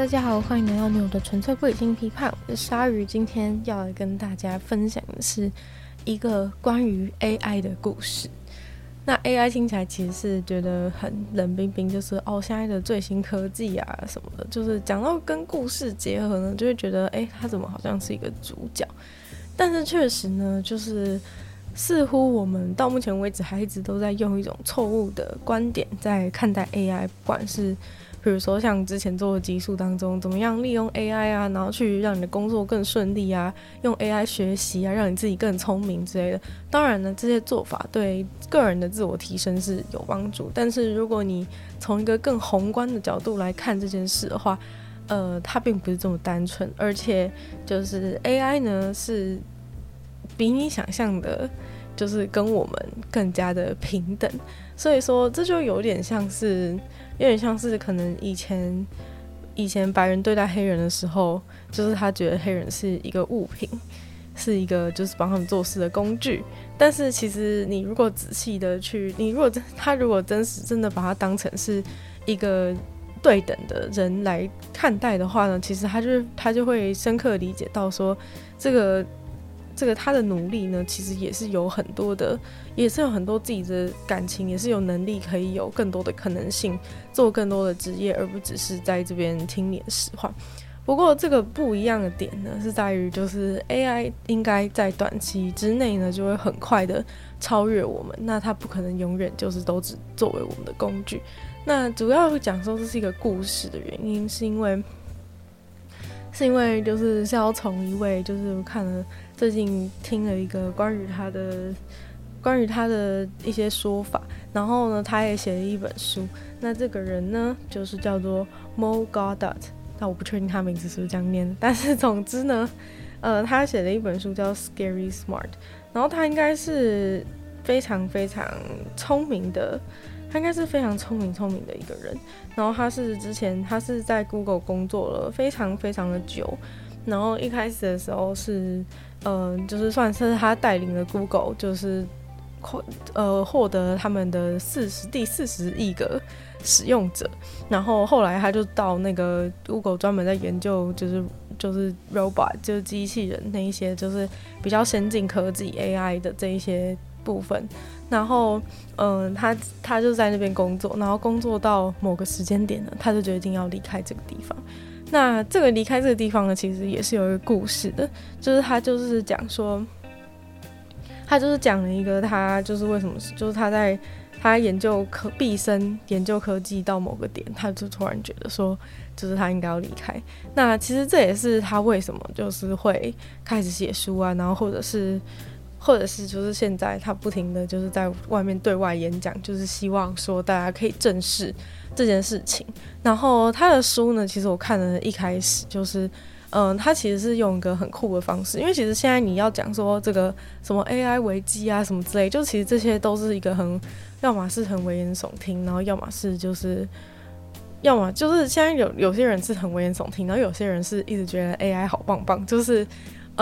大家好，欢迎来到女友的纯粹不理性批判。鲨鱼，今天要来跟大家分享的是一个关于 AI 的故事。那 AI 听起来其实是觉得很冷冰冰，就是哦，现在的最新科技啊什么的，就是讲到跟故事结合呢，就会觉得哎，它怎么好像是一个主角？但是确实呢，就是似乎我们到目前为止还一直都在用一种错误的观点在看待 AI，不管是。比如说，像之前做的集数当中，怎么样利用 AI 啊，然后去让你的工作更顺利啊，用 AI 学习啊，让你自己更聪明之类的。当然呢，这些做法对个人的自我提升是有帮助。但是，如果你从一个更宏观的角度来看这件事的话，呃，它并不是这么单纯，而且就是 AI 呢，是比你想象的，就是跟我们更加的平等。所以说，这就有点像是。有点像是可能以前以前白人对待黑人的时候，就是他觉得黑人是一个物品，是一个就是帮他们做事的工具。但是其实你如果仔细的去，你如果真他如果真实真的把他当成是一个对等的人来看待的话呢，其实他就他就会深刻理解到说这个。这个他的努力呢，其实也是有很多的，也是有很多自己的感情，也是有能力可以有更多的可能性，做更多的职业，而不只是在这边听你的使唤。不过这个不一样的点呢，是在于就是 AI 应该在短期之内呢，就会很快的超越我们。那它不可能永远就是都只作为我们的工具。那主要讲说这是一个故事的原因，是因为是因为就是是要从一位就是看了。最近听了一个关于他的关于他的一些说法，然后呢，他也写了一本书。那这个人呢，就是叫做 Mo Gawdat。那我不确定他名字是不是这样念，但是总之呢，呃，他写了一本书叫 Scary Smart。然后他应该是非常非常聪明的，他应该是非常聪明聪明的一个人。然后他是之前他是在 Google 工作了非常非常的久。然后一开始的时候是。嗯、就是算是他带领了 Google，就是获呃获得他们的四十第四十亿个使用者，然后后来他就到那个 Google 专门在研究，就是就是 robot，就是机器人那一些，就是比较先进科技 AI 的这一些部分，然后嗯、他他就在那边工作，然后工作到某个时间点呢，他就决定要离开这个地方。那这个离开这个地方呢，其实也是有一个故事的，就是他就是讲说，他就是讲了一个他就是为什么，就是他在他研究科毕生研究科技到某个点，他就突然觉得说，就是他应该要离开。那其实这也是他为什么就是会开始写书啊，然后或者是或者是就是现在他不停的就是在外面对外演讲，就是希望说大家可以正视。这件事情，然后他的书呢，其实我看了一开始就是，嗯、他其实是用一个很酷的方式，因为其实现在你要讲说这个什么 AI 危机啊什么之类，就其实这些都是一个很，要么是很危言耸听，然后要么是就是，要么就是现在有有些人是很危言耸听，然后有些人是一直觉得 AI 好棒棒，就是，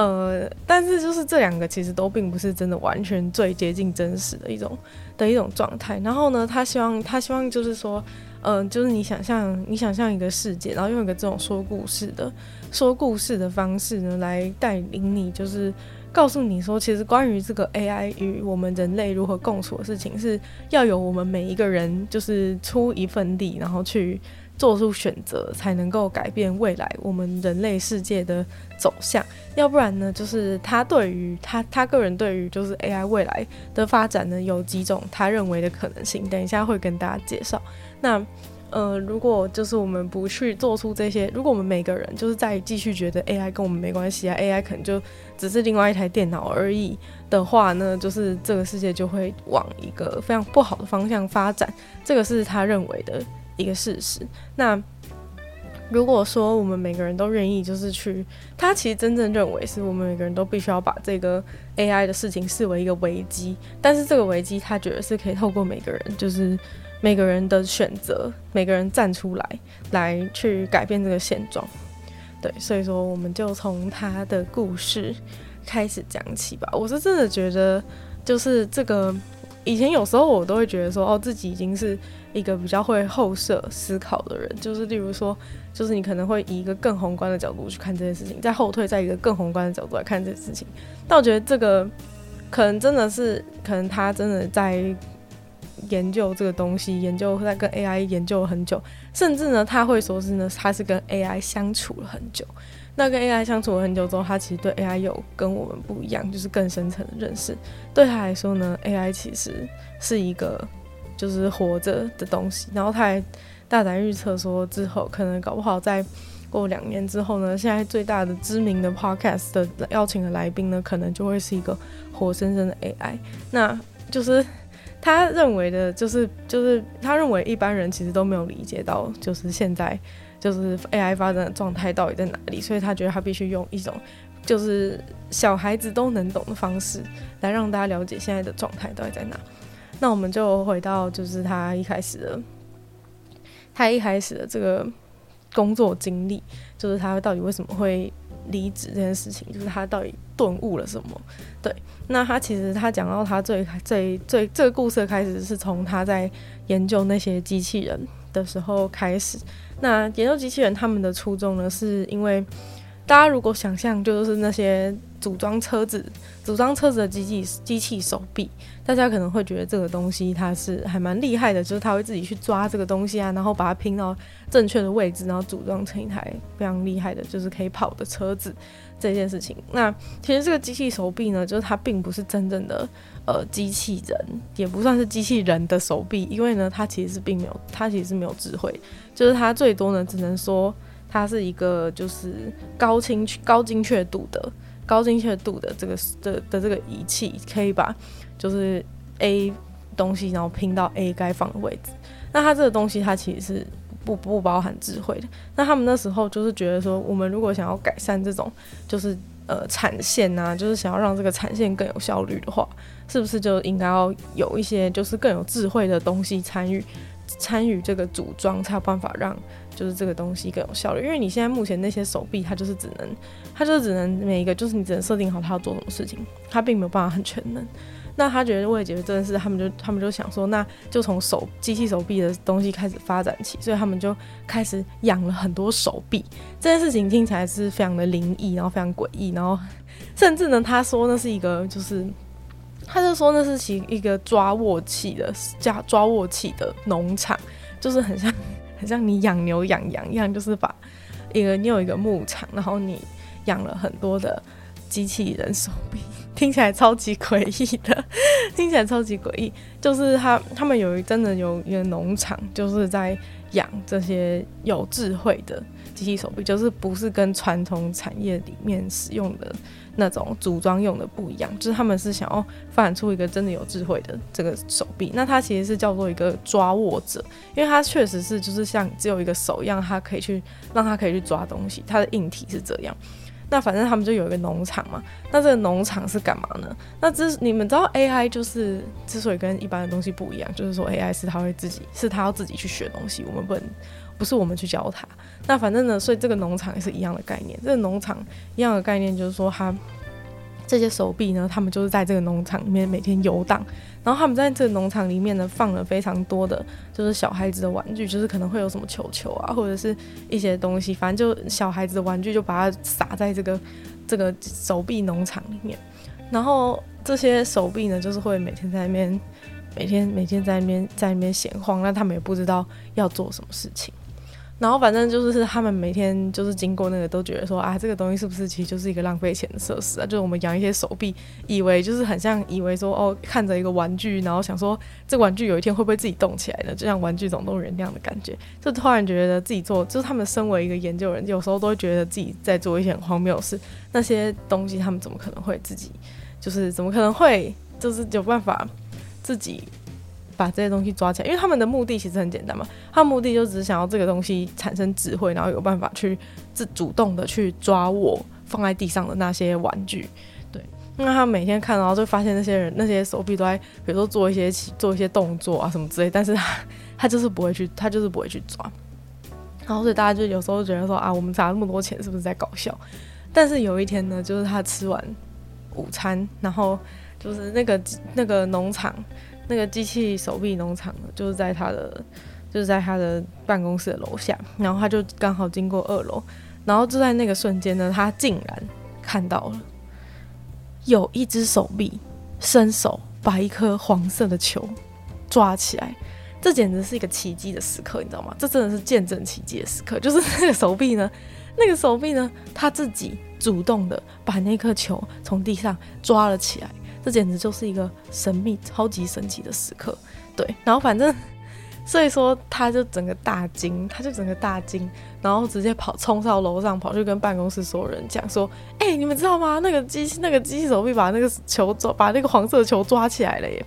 呃，但是就是这两个其实都并不是真的完全最接近真实的一种的一种状态。然后呢，他希望他希望就是说。嗯、就是你想象，你想象一个世界，然后用一个这种说故事的说故事的方式呢，来带领你，就是告诉你说，其实关于这个 AI 与我们人类如何共处的事情，是要有我们每一个人就是出一份力，然后去做出选择，才能够改变未来我们人类世界的走向。要不然呢，就是他对于他他个人对于就是 AI 未来的发展呢，有几种他认为的可能性，等一下会跟大家介绍。那，呃，如果就是我们不去做出这些，如果我们每个人就是在继续觉得 AI 跟我们没关系啊，AI 可能就只是另外一台电脑而已的话呢，就是这个世界就会往一个非常不好的方向发展。这个是他认为的一个事实。那如果说我们每个人都愿意，就是去，他其实真正认为是我们每个人都必须要把这个 AI 的事情视为一个危机，但是这个危机他觉得是可以透过每个人，就是。每个人的选择，每个人站出来，来去改变这个现状。对，所以说我们就从他的故事开始讲起吧。我是真的觉得，就是这个以前有时候我都会觉得说，哦，自己已经是一个比较会后设思考的人。就是例如说，就是你可能会以一个更宏观的角度去看这件事情，再后退，在一个更宏观的角度来看这件事情。但我觉得这个可能真的是，可能他真的在。研究这个东西，研究在跟 AI 研究了很久，甚至呢，他会说是呢，他是跟 AI 相处了很久。那跟 AI 相处了很久之后，他其实对 AI 有跟我们不一样，就是更深层的认识。对他来说呢，AI 其实是一个就是活着的东西。然后他还大胆预测说，之后可能搞不好再过两年之后呢，现在最大的知名的 Podcast 的邀请的来宾呢，可能就会是一个活生生的 AI。那就是。他认为的就是，就是他认为一般人其实都没有理解到，就是现在就是 AI 发展的状态到底在哪里，所以他觉得他必须用一种就是小孩子都能懂的方式来让大家了解现在的状态到底在哪。那我们就回到就是他一开始的，他一开始的这个工作经历，就是他到底为什么会离职这件事情，就是他到底顿悟了什么？对。那他其实他讲到他最最最这个故事的开始是从他在研究那些机器人的时候开始。那研究机器人他们的初衷呢，是因为大家如果想象就是那些组装车子、组装车子的机器机器手臂，大家可能会觉得这个东西它是还蛮厉害的，就是它会自己去抓这个东西啊，然后把它拼到正确的位置，然后组装成一台非常厉害的，就是可以跑的车子。这件事情，那其实这个机器手臂呢，就是它并不是真正的呃机器人，也不算是机器人的手臂，因为呢，它其实是并没有，它其实是没有智慧，就是它最多呢，只能说它是一个就是高清高精确度的高精确度的这个的的这个仪器，可以把就是 A 东西然后拼到 A 该放的位置。那它这个东西，它其实是。不不包含智慧的，那他们那时候就是觉得说，我们如果想要改善这种，就是呃产线呐、啊，就是想要让这个产线更有效率的话，是不是就应该要有一些就是更有智慧的东西参与参与这个组装，才有办法让就是这个东西更有效率？因为你现在目前那些手臂，它就是只能，它就是只能每一个就是你只能设定好它要做什么事情，它并没有办法很全能。那他觉得为了解决这件事，他们就他们就想说，那就从手机器手臂的东西开始发展起，所以他们就开始养了很多手臂。这件事情听起来是非常的灵异，然后非常诡异，然后甚至呢，他说那是一个就是，他就说那是其一个抓握器的加抓握器的农场，就是很像 很像你养牛养羊一样，就是把一个你有一个牧场，然后你养了很多的机器人手臂。听起来超级诡异的，听起来超级诡异。就是他他们有一真的有一个农场，就是在养这些有智慧的机器手臂，就是不是跟传统产业里面使用的那种组装用的不一样，就是他们是想要发展出一个真的有智慧的这个手臂。那它其实是叫做一个抓握者，因为它确实是就是像只有一个手一样，它可以去让它可以去抓东西，它的硬体是这样。那反正他们就有一个农场嘛，那这个农场是干嘛呢？那这你们知道 AI 就是之所以跟一般的东西不一样，就是说 AI 是它会自己，是它要自己去学东西，我们不能，不是我们去教它。那反正呢，所以这个农场也是一样的概念。这个农场一样的概念就是说它。这些手臂呢，他们就是在这个农场里面每天游荡，然后他们在这个农场里面呢，放了非常多的，就是小孩子的玩具，就是可能会有什么球球啊，或者是一些东西，反正就小孩子的玩具就把它撒在这个这个手臂农场里面，然后这些手臂呢，就是会每天在那边，每天每天在那边在那边闲晃，那他们也不知道要做什么事情。然后反正就是他们每天就是经过那个都觉得说啊，这个东西是不是其实就是一个浪费钱的设施啊？就是我们养一些手臂，以为就是很像以为说哦，看着一个玩具，然后想说这玩具有一天会不会自己动起来呢？就像玩具总动员那样的感觉，就突然觉得自己做，就是他们身为一个研究人，有时候都会觉得自己在做一些很荒谬的事。那些东西他们怎么可能会自己，就是怎么可能会就是有办法自己？把这些东西抓起来，因为他们的目的其实很简单嘛，他目的就只是想要这个东西产生智慧，然后有办法去自主动的去抓握放在地上的那些玩具。对，那他每天看到就发现那些人那些手臂都在，比如说做一些做一些动作啊什么之类，但是他他就是不会去，他就是不会去抓。然后所以大家就有时候觉得说啊，我们砸那么多钱是不是在搞笑？但是有一天呢，就是他吃完午餐，然后就是那个那个农场。那个机器手臂农场，就是在他的，就是在他的办公室的楼下，然后他就刚好经过二楼，然后就在那个瞬间呢，他竟然看到了有一只手臂伸手把一颗黄色的球抓起来，这简直是一个奇迹的时刻，你知道吗？这真的是见证奇迹的时刻，就是那个手臂呢，那个手臂呢，他自己主动的把那颗球从地上抓了起来。这简直就是一个神秘、超级神奇的时刻，对。然后反正，所以说他就整个大惊，他就整个大惊，然后直接跑冲到楼上，跑去跟办公室所有人讲说：“哎、你们知道吗？那个机器，那个机器手臂把那个球抓，把那个黄色球抓起来了耶！”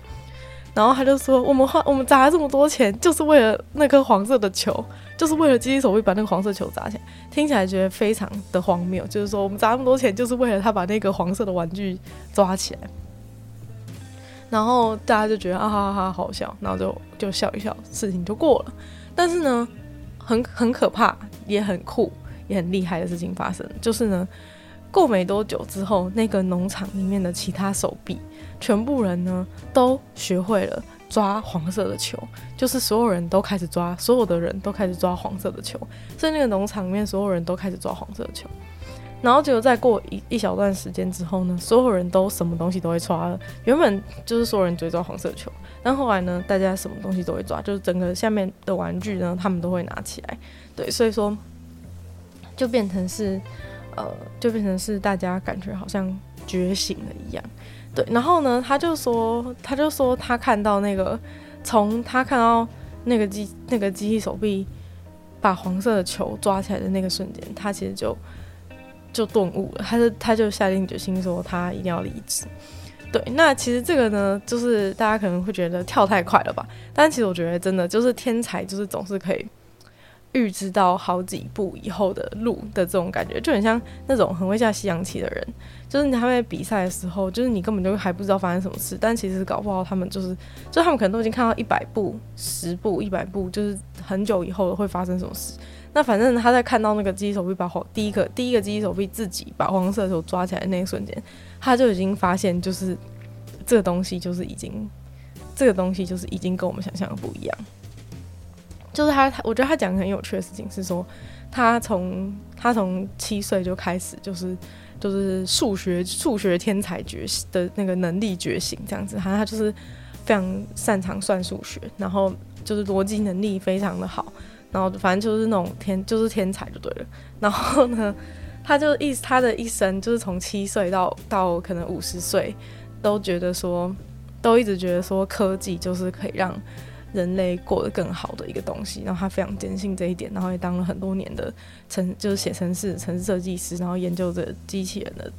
然后他就说：“我们花，我们砸了这么多钱，就是为了那颗黄色的球，就是为了机器手臂把那个黄色球砸起来。听起来觉得非常的荒谬，就是说我们砸那么多钱，就是为了他把那个黄色的玩具抓起来。”然后大家就觉得啊哈哈哈好笑，然后就就笑一笑，事情就过了。但是呢，很很可怕，也很酷，也很厉害的事情发生，就是呢，过没多久之后，那个农场里面的其他手臂，全部人呢都学会了抓黄色的球，就是所有人都开始抓，所有的人都开始抓黄色的球，所以那个农场里面所有人都开始抓黄色的球。然后结果再过一一小段时间之后呢，所有人都什么东西都会抓了。原本就是所有人只抓黄色球，但后来呢，大家什么东西都会抓，就是整个下面的玩具呢，他们都会拿起来。对，所以说就变成是，呃，就变成是大家感觉好像觉醒了一样。对，然后呢，他就说，他就说他看到那个，从他看到那个机那个机器手臂把黄色的球抓起来的那个瞬间，他其实就。就顿悟了，他就他就下定决心说他一定要离职。对，那其实这个呢，就是大家可能会觉得跳太快了吧？但其实我觉得真的就是天才，就是总是可以预知到好几步以后的路的这种感觉，就很像那种很会下西洋棋的人，就是他们在比赛的时候，就是你根本就还不知道发生什么事，但其实搞不好他们就是，就他们可能都已经看到一百步、十步、一百步，就是很久以后会发生什么事。那反正他在看到那个机器手臂把黄第一个第一个机器手臂自己把黄色的球抓起来的那一瞬间，他就已经发现，就是这个东西就是已经这个东西就是已经跟我们想象的不一样。就是他，我觉得他讲的很有趣的事情是说，他从他从七岁就开始就是就是数学数学天才觉醒的那个能力觉醒这样子，好像他就是非常擅长算数学，然后就是逻辑能力非常的好。然后反正就是那种天，就是天才就对了。然后呢，他就一他的一生就是从七岁到到可能五十岁，都觉得说，都一直觉得说科技就是可以让人类过得更好的一个东西。然后他非常坚信这一点，然后也当了很多年的城，就是写城市城市设计师，然后研究着机器人的，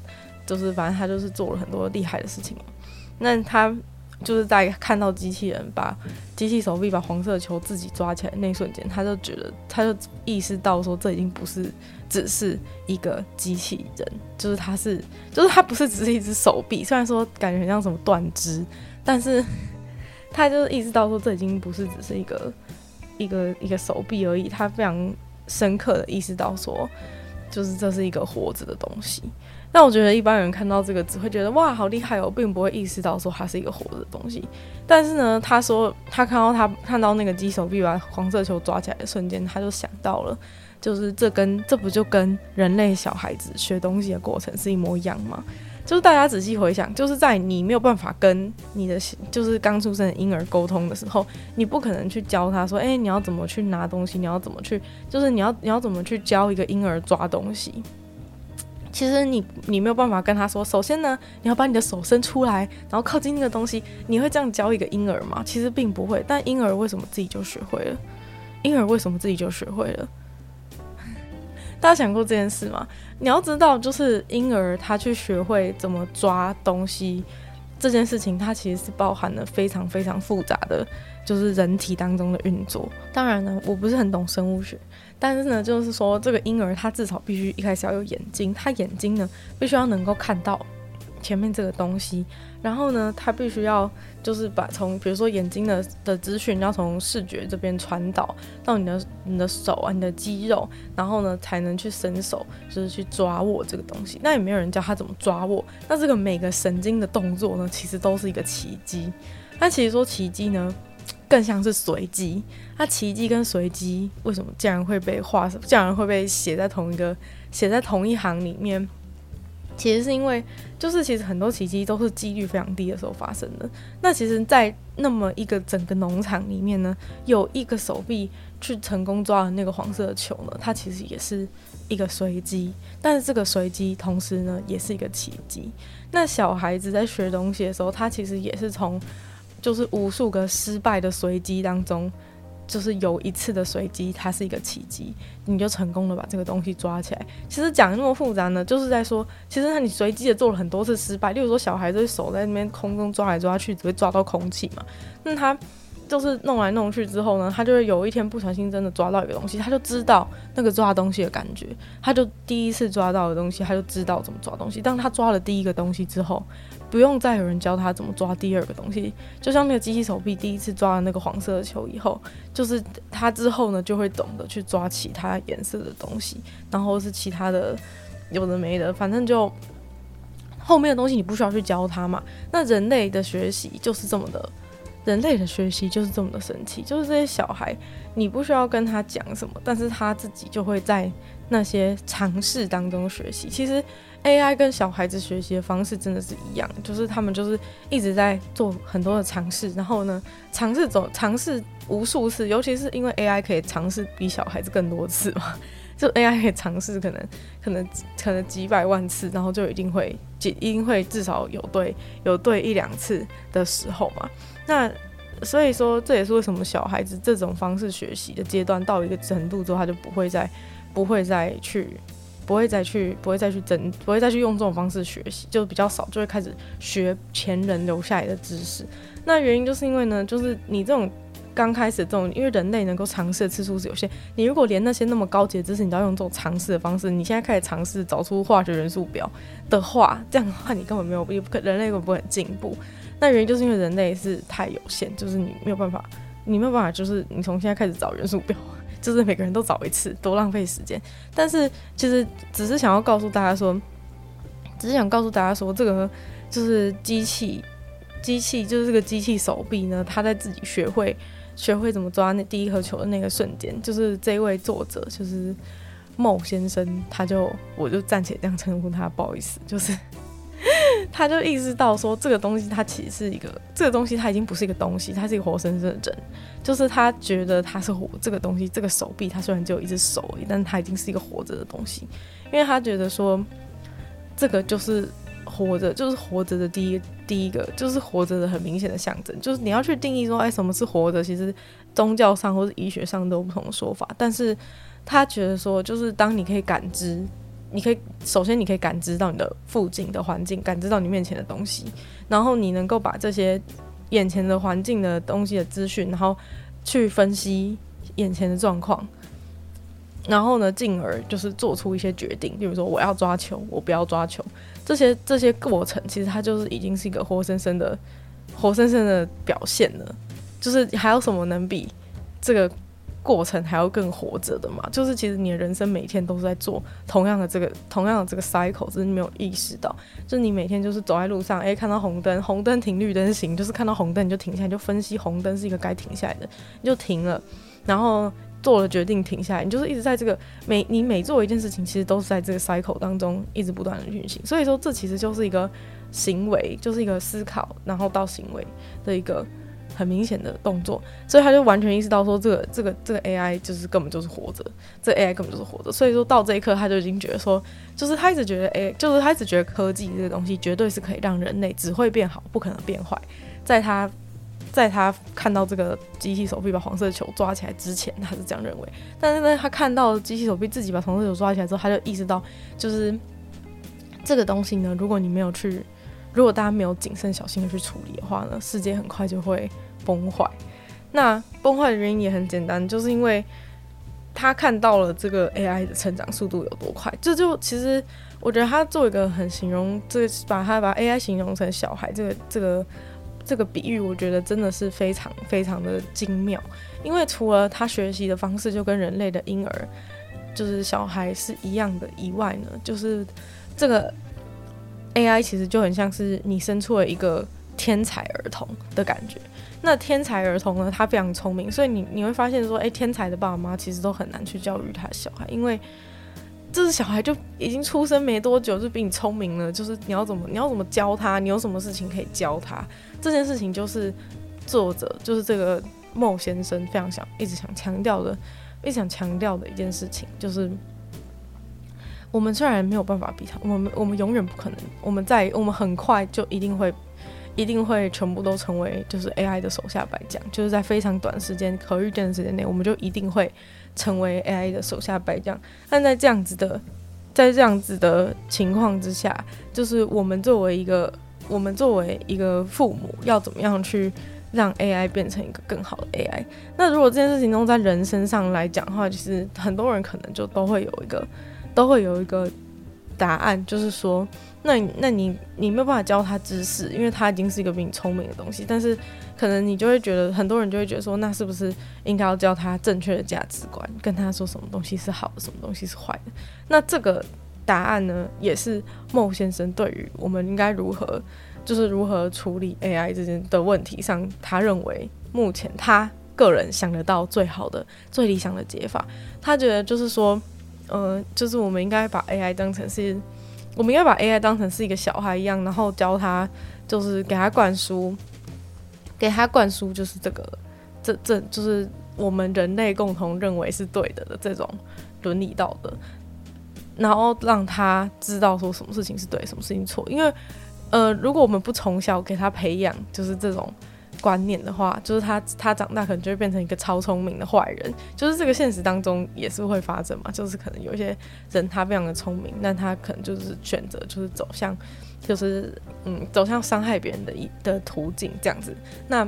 就是反正他就是做了很多厉害的事情。那他。就是在看到机器人把机器手臂把黄色球自己抓起来那一瞬间，他就觉得，他就意识到说，这已经不是只是一个机器人，就是他是，就是他不是只是一只手臂，虽然说感觉很像什么断肢，但是他就是意识到说，这已经不是只是一个一个一个手臂而已，他非常深刻的意识到说，就是这是一个活着的东西。那我觉得一般人看到这个只会觉得哇，好厉害哦，并不会意识到说它是一个活的东西。但是呢，他说他看到他看到那个机手臂把黄色球抓起来的瞬间，他就想到了，就是这跟这不就跟人类小孩子学东西的过程是一模一样吗？就是大家仔细回想，就是在你没有办法跟你的就是刚出生的婴儿沟通的时候，你不可能去教他说，哎，你要怎么去拿东西，你要怎么去，就是你要你要怎么去教一个婴儿抓东西。其实你你没有办法跟他说，首先呢，你要把你的手伸出来，然后靠近那个东西。你会这样教一个婴儿吗？其实并不会。但婴儿为什么自己就学会了？婴儿为什么自己就学会了？大家想过这件事吗？你要知道，就是婴儿他去学会怎么抓东西这件事情，它其实是包含了非常非常复杂的，就是人体当中的运作。当然呢，我不是很懂生物学。但是呢，就是说这个婴儿他至少必须一开始要有眼睛，他眼睛呢必须要能够看到前面这个东西，然后呢，他必须要就是把从比如说眼睛的的资讯要从视觉这边传导到你的你的手啊，你的肌肉，然后呢才能去伸手，就是去抓握这个东西。那也没有人教他怎么抓握，那这个每个神经的动作呢，其实都是一个奇迹。那其实说奇迹呢，更像是随机，它奇迹跟随机为什么竟然会被画，竟然会被写在同一个写在同一行里面？其实是因为，就是其实很多奇迹都是几率非常低的时候发生的。那其实，在那么一个整个农场里面呢，有一个手臂去成功抓了那个黄色的球呢，它其实也是一个随机。但是这个随机同时呢，也是一个奇迹。那小孩子在学东西的时候，他其实也是从。就是无数个失败的随机当中，就是有一次的随机，它是一个奇迹，你就成功的把这个东西抓起来。其实讲那么复杂呢，就是在说，其实你随机的做了很多次失败。例如说，小孩子手在那边空中抓来抓去，只会抓到空气嘛，那他。就是弄来弄去之后呢，他就会有一天不小心真的抓到一个东西，他就知道那个抓东西的感觉，他就第一次抓到的东西，他就知道怎么抓东西。当他抓了第一个东西之后，不用再有人教他怎么抓第二个东西。就像那个机器手臂第一次抓了那个黄色的球以后，就是他之后呢就会懂得去抓其他颜色的东西，然后是其他的有的没的，反正就后面的东西你不需要去教他嘛。那人类的学习就是这么的。人类的学习就是这么的神奇，就是这些小孩，你不需要跟他讲什么，但是他自己就会在那些尝试当中学习。其实 AI 跟小孩子学习的方式真的是一样，就是他们就是一直在做很多的尝试，然后呢，尝试走，尝试无数次，尤其是因为 AI 可以尝试比小孩子更多次嘛，就 AI 可以尝试可能可能可能几百万次，然后就一定会一定会至少有对有对一两次的时候嘛。那所以说，这也是为什么小孩子这种方式学习的阶段到一个程度之后，他就不会再不会再去不会再去不会再去争不会再去用这种方式学习，就比较少，就会开始学前人留下来的知识。那原因就是因为呢，就是你这种刚开始这种，因为人类能够尝试的次数是有限，你如果连那些那么高级的知识，你都要用这种尝试的方式，你现在开始尝试找出化学元素表的话，这样的话你根本没有，不可人类根本不会很进步。那原因就是因为人类是太有限，就是你没有办法，你没有办法，就是你从现在开始找元素表，就是每个人都找一次，多浪费时间。但是其实只是想要告诉大家说，只是想告诉大家说，这个就是机器，机器就是这个机器手臂呢，他在自己学会学会怎么抓那第一颗球的那个瞬间，就是这位作者就是茂先生，他就我就暂且这样称呼他，不好意思，就是。他就意识到说，这个东西它其实是一个，这个东西它已经不是一个东西，它是一个活生生的人。就是他觉得他是活这个东西，这个手臂它虽然只有一只手，但是它已经是一个活着的东西。因为他觉得说，这个就是活着，就是活着的第一第一个，就是活着的很明显的象征。就是你要去定义说，哎，什么是活着？其实宗教上或者医学上都有不同的说法。但是他觉得说，就是当你可以感知。你可以首先，你可以感知到你的附近的环境，感知到你面前的东西，然后你能够把这些眼前的环境的东西的资讯，然后去分析眼前的状况，然后呢，进而就是做出一些决定，比如说我要抓球，我不要抓球，这些这些过程其实它就是已经是一个活生生的、活生生的表现了，就是还有什么能比这个？过程还要更活着的嘛，就是其实你的人生每天都是在做同样的这个同样的这个 cycle，只是你没有意识到，就是你每天就是走在路上，诶，看到红灯，红灯停，绿灯行，就是看到红灯你就停下来，就分析红灯是一个该停下来的，你就停了，然后做了决定停下来，你就是一直在这个每你每做一件事情，其实都是在这个 cycle 当中一直不断的运行。所以说，这其实就是一个行为，就是一个思考，然后到行为的一个很明显的动作。所以他就完全意识到说，这个这个这个 AI 就是根本就是活着，这 AI 根本就是活着。所以说到这一刻，他就已经觉得说，就是他一直觉得，哎，就是他一直觉得科技这个东西绝对是可以让人类只会变好，不可能变坏。在他。在他看到这个机器手臂把黄色球抓起来之前，他是这样认为。但是呢，他看到机器手臂自己把黄色球抓起来之后，他就意识到，就是这个东西呢，如果你没有去，如果大家没有谨慎小心的去处理的话呢，世界很快就会崩坏。那崩坏的原因也很简单，就是因为他看到了这个 AI 的成长速度有多快。这就其实我觉得他做一个很形容，这把他把 AI 形容成小孩，这个这个。这个比喻我觉得真的是非常非常的精妙，因为除了他学习的方式就跟人类的婴儿，就是小孩是一样的以外呢，就是这个 AI 其实就很像是你生出了一个天才儿童的感觉。那天才儿童呢，他非常聪明，所以你你会发现说，诶，天才的爸妈其实都很难去教育他的小孩，因为。这是小孩就已经出生没多久，就比你聪明了。就是你要怎么，你要怎么教他？你有什么事情可以教他？这件事情就是作者，就是这个孟先生非常想一直想强调的，一直想强调的一件事情，就是我们虽然没有办法比他，我们我们永远不可能，我们在我们很快就一定会，一定会全部都成为就是 AI 的手下败将，就是在非常短时间可预见的时间内，我们就一定会。成为 AI 的手下败将，但在这样子的，在这样子的情况之下，就是我们作为一个，我们作为一个父母，要怎么样去让 AI 变成一个更好的 AI？那如果这件事情中在人身上来讲的话，其实很多人可能就都会有一个，都会有一个答案，就是说。那那你你没有办法教他知识，因为他已经是一个比你聪明的东西。但是可能你就会觉得，很多人就会觉得说，那是不是应该要教他正确的价值观，跟他说什么东西是好的，什么东西是坏的？那这个答案呢，也是孟先生对于我们应该如何，就是如何处理 AI 这件的问题上，他认为目前他个人想得到最好的、最理想的解法。他觉得就是说，呃，就是我们应该把 AI 当成是。我们应该把 AI 当成是一个小孩一样，然后教他，就是给他灌输，给他灌输，就是这个，这这就是我们人类共同认为是对的的这种伦理道德，然后让他知道说什么事情是对，什么事情错。因为，呃，如果我们不从小给他培养，就是这种。观念的话，就是他他长大可能就会变成一个超聪明的坏人，就是这个现实当中也是会发生嘛，就是可能有一些人他非常的聪明，但他可能就是选择就是走向就是嗯走向伤害别人的一的途径这样子。那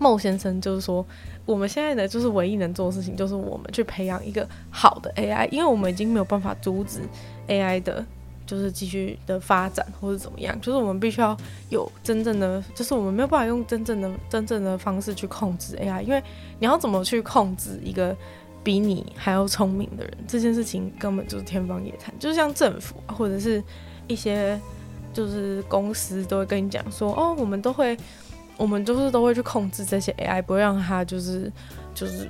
孟先生就是说，我们现在的就是唯一能做的事情，就是我们去培养一个好的 AI，因为我们已经没有办法阻止 AI 的。就是继续的发展，或者怎么样，就是我们必须要有真正的，就是我们没有办法用真正的、真正的方式去控制 AI，因为你要怎么去控制一个比你还要聪明的人，这件事情根本就是天方夜谭。就是像政府或者是一些就是公司都会跟你讲说，哦，我们都会，我们就是都会去控制这些 AI，不会让它就是就是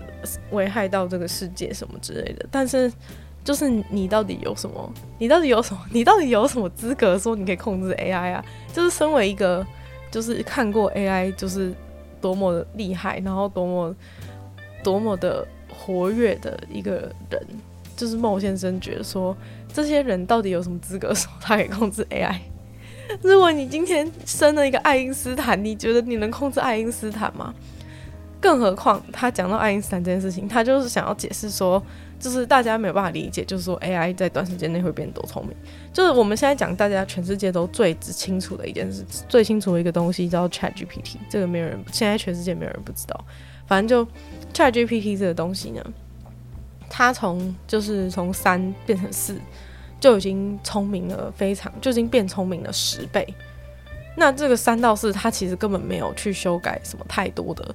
危害到这个世界什么之类的，但是。就是你到底有什么？你到底有什么？你到底有什么资格说你可以控制 AI 啊？就是身为一个，就是看过 AI 就是多么的厉害，然后多么多么的活跃的一个人，就是孟先生觉得说，这些人到底有什么资格说他可以控制 AI？如果你今天生了一个爱因斯坦，你觉得你能控制爱因斯坦吗？更何况他讲到爱因斯坦这件事情，他就是想要解释说。就是大家没有办法理解，就是说 AI 在短时间内会变多聪明。就是我们现在讲，大家全世界都最清楚的一件事，最清楚的一个东西叫 ChatGPT。这个没有人，现在全世界没有人不知道。反正就 ChatGPT 这个东西呢，它从就是从三变成四，就已经聪明了非常，就已经变聪明了十倍。那这个三到四，它其实根本没有去修改什么太多的。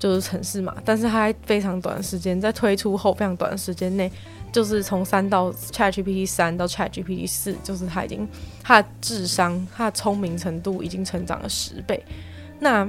就是城市嘛，但是它非常短的时间，在推出后非常短的时间内，就是从三到 ChatGPT 三到 ChatGPT 四，就是它已经它的智商、它的聪明程度已经成长了十倍。那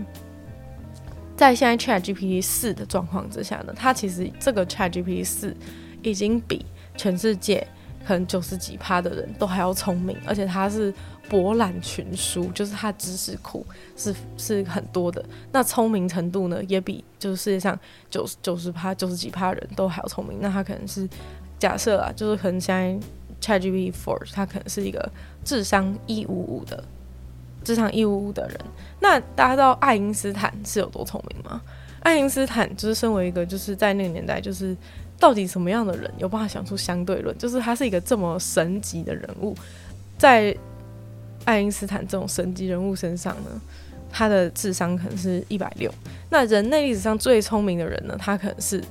在现在 ChatGPT 四的状况之下呢，它其实这个 ChatGPT 四已经比全世界可能九十几趴的人都还要聪明，而且它是博览群书，就是他知识库是是很多的。那聪明程度呢，也比就是世界上九九十趴九十几趴人都还要聪明。那他可能是假设啊，就是可能现在 ChatGPT four 它可能是一个智商一五五的。智商一五五的人，那大家知道爱因斯坦是有多聪明吗？爱因斯坦就是身为一个，就是在那个年代，就是到底什么样的人有办法想出相对论？就是他是一个这么神级的人物，在爱因斯坦这种神级人物身上呢，他的智商可能是一百六。那人类历史上最聪明的人呢，他可能是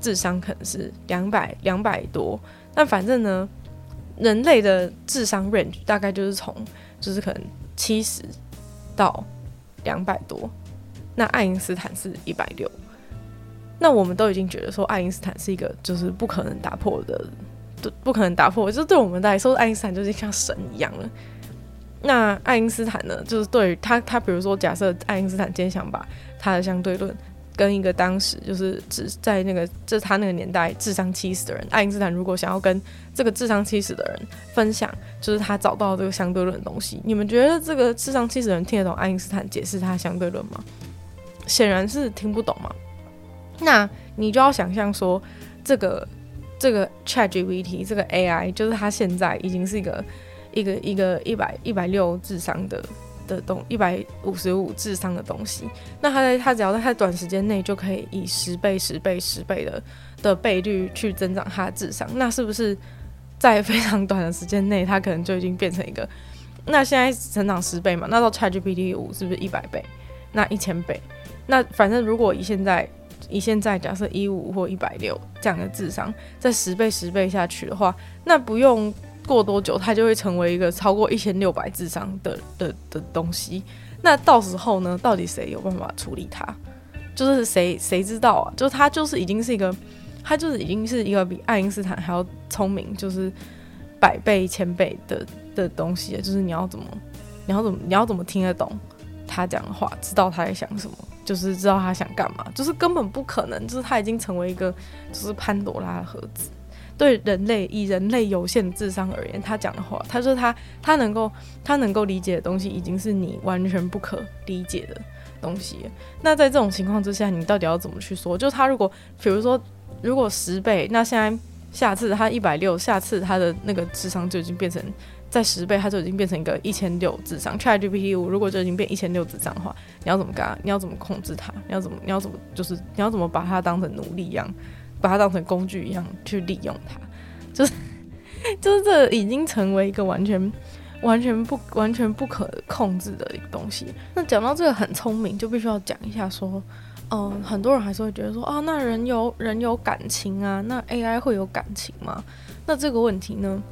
智商可能是两百两百多。那反正呢，人类的智商 range 大概就是从，就是可能。七十到两百多，那爱因斯坦是一百六，那我们都已经觉得说爱因斯坦是一个就是不可能打破的，不不可能打破，就对我们来说，爱因斯坦就是像神一样了。那爱因斯坦呢，就是对于他，他比如说假设爱因斯坦今天想把他的相对论。跟一个当时就是只在那个就他那个年代智商七十的人，爱因斯坦如果想要跟这个智商七十的人分享，就是他找到这个相对论的东西，你们觉得这个智商七十的人听得懂爱因斯坦解释他相对论吗？显然是听不懂嘛。那你就要想象说，这个这个 ChatGPT 这个 AI，就是他现在已经是一个一个一个一百一百六智商的。的东一百五十五智商的东西，那他在他只要在他短时间内就可以以十倍、十倍、十倍的的倍率去增长他的智商，那是不是在非常短的时间内，他可能就已经变成一个？那现在成长十倍嘛，那到 ChatGPT 五是不是一百倍？那一千倍？那反正如果以现在以现在假设一五或一百六这样的智商，在十倍、十倍下去的话，那不用。过多久，它就会成为一个超过一千六百智商的的的东西。那到时候呢，到底谁有办法处理它？就是谁谁知道啊？就是他就是已经是一个，他就是已经是一个比爱因斯坦还要聪明，就是百倍、千倍的的东西。就是你要怎么，你要怎么，你要怎么听得懂他讲的话，知道他在想什么，就是知道他想干嘛，就是根本不可能。就是他已经成为一个，就是潘多拉的盒子。对人类以人类有限智商而言，他讲的话，他说他他能够他能够理解的东西，已经是你完全不可理解的东西。那在这种情况之下，你到底要怎么去说？就他如果比如说如果十倍，那现在下次他一百六，下次他的那个智商就已经变成在十倍，他就已经变成一个一千六智商。ChatGPT 五如果就已经变一千六智商的话，你要怎么干？你要怎么控制它？你要怎么你要怎么就是你要怎么把它当成奴隶一样？把它当成工具一样去利用它，就是 就是这已经成为一个完全完全不完全不可控制的一个东西。那讲到这个很聪明，就必须要讲一下说，嗯、很多人还是会觉得说，啊，那人有人有感情啊，那 AI 会有感情吗？那这个问题呢，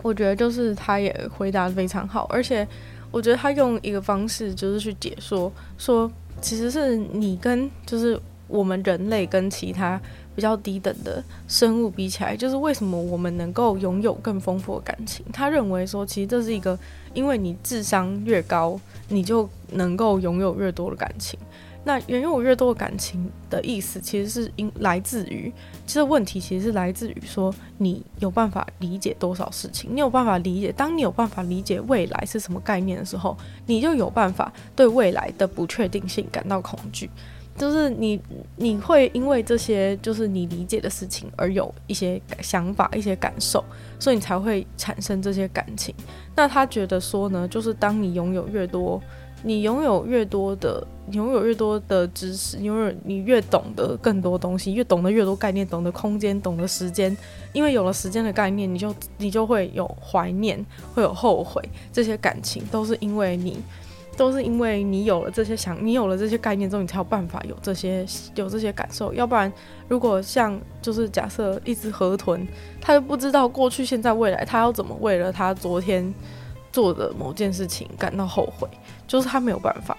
我觉得就是他也回答得非常好，而且我觉得他用一个方式就是去解说，说其实是你跟就是我们人类跟其他。比较低等的生物比起来，就是为什么我们能够拥有更丰富的感情？他认为说，其实这是一个，因为你智商越高，你就能够拥有越多的感情。那拥有越多的感情的意思，其实是因来自于，其实问题其实是来自于说，你有办法理解多少事情？你有办法理解，当你有办法理解未来是什么概念的时候，你就有办法对未来的不确定性感到恐惧。就是你，你会因为这些就是你理解的事情而有一些想法、一些感受，所以你才会产生这些感情。那他觉得说呢，就是当你拥有越多，你拥有越多的，拥有越多的知识，拥有你越懂得更多东西，越懂得越多概念，懂得空间，懂得时间。因为有了时间的概念，你就你就会有怀念，会有后悔，这些感情都是因为你。都是因为你有了这些想，你有了这些概念之后，你才有办法有这些有这些感受。要不然，如果像就是假设一只河豚，他就不知道过去、现在、未来，他要怎么为了他昨天做的某件事情感到后悔，就是他没有办法。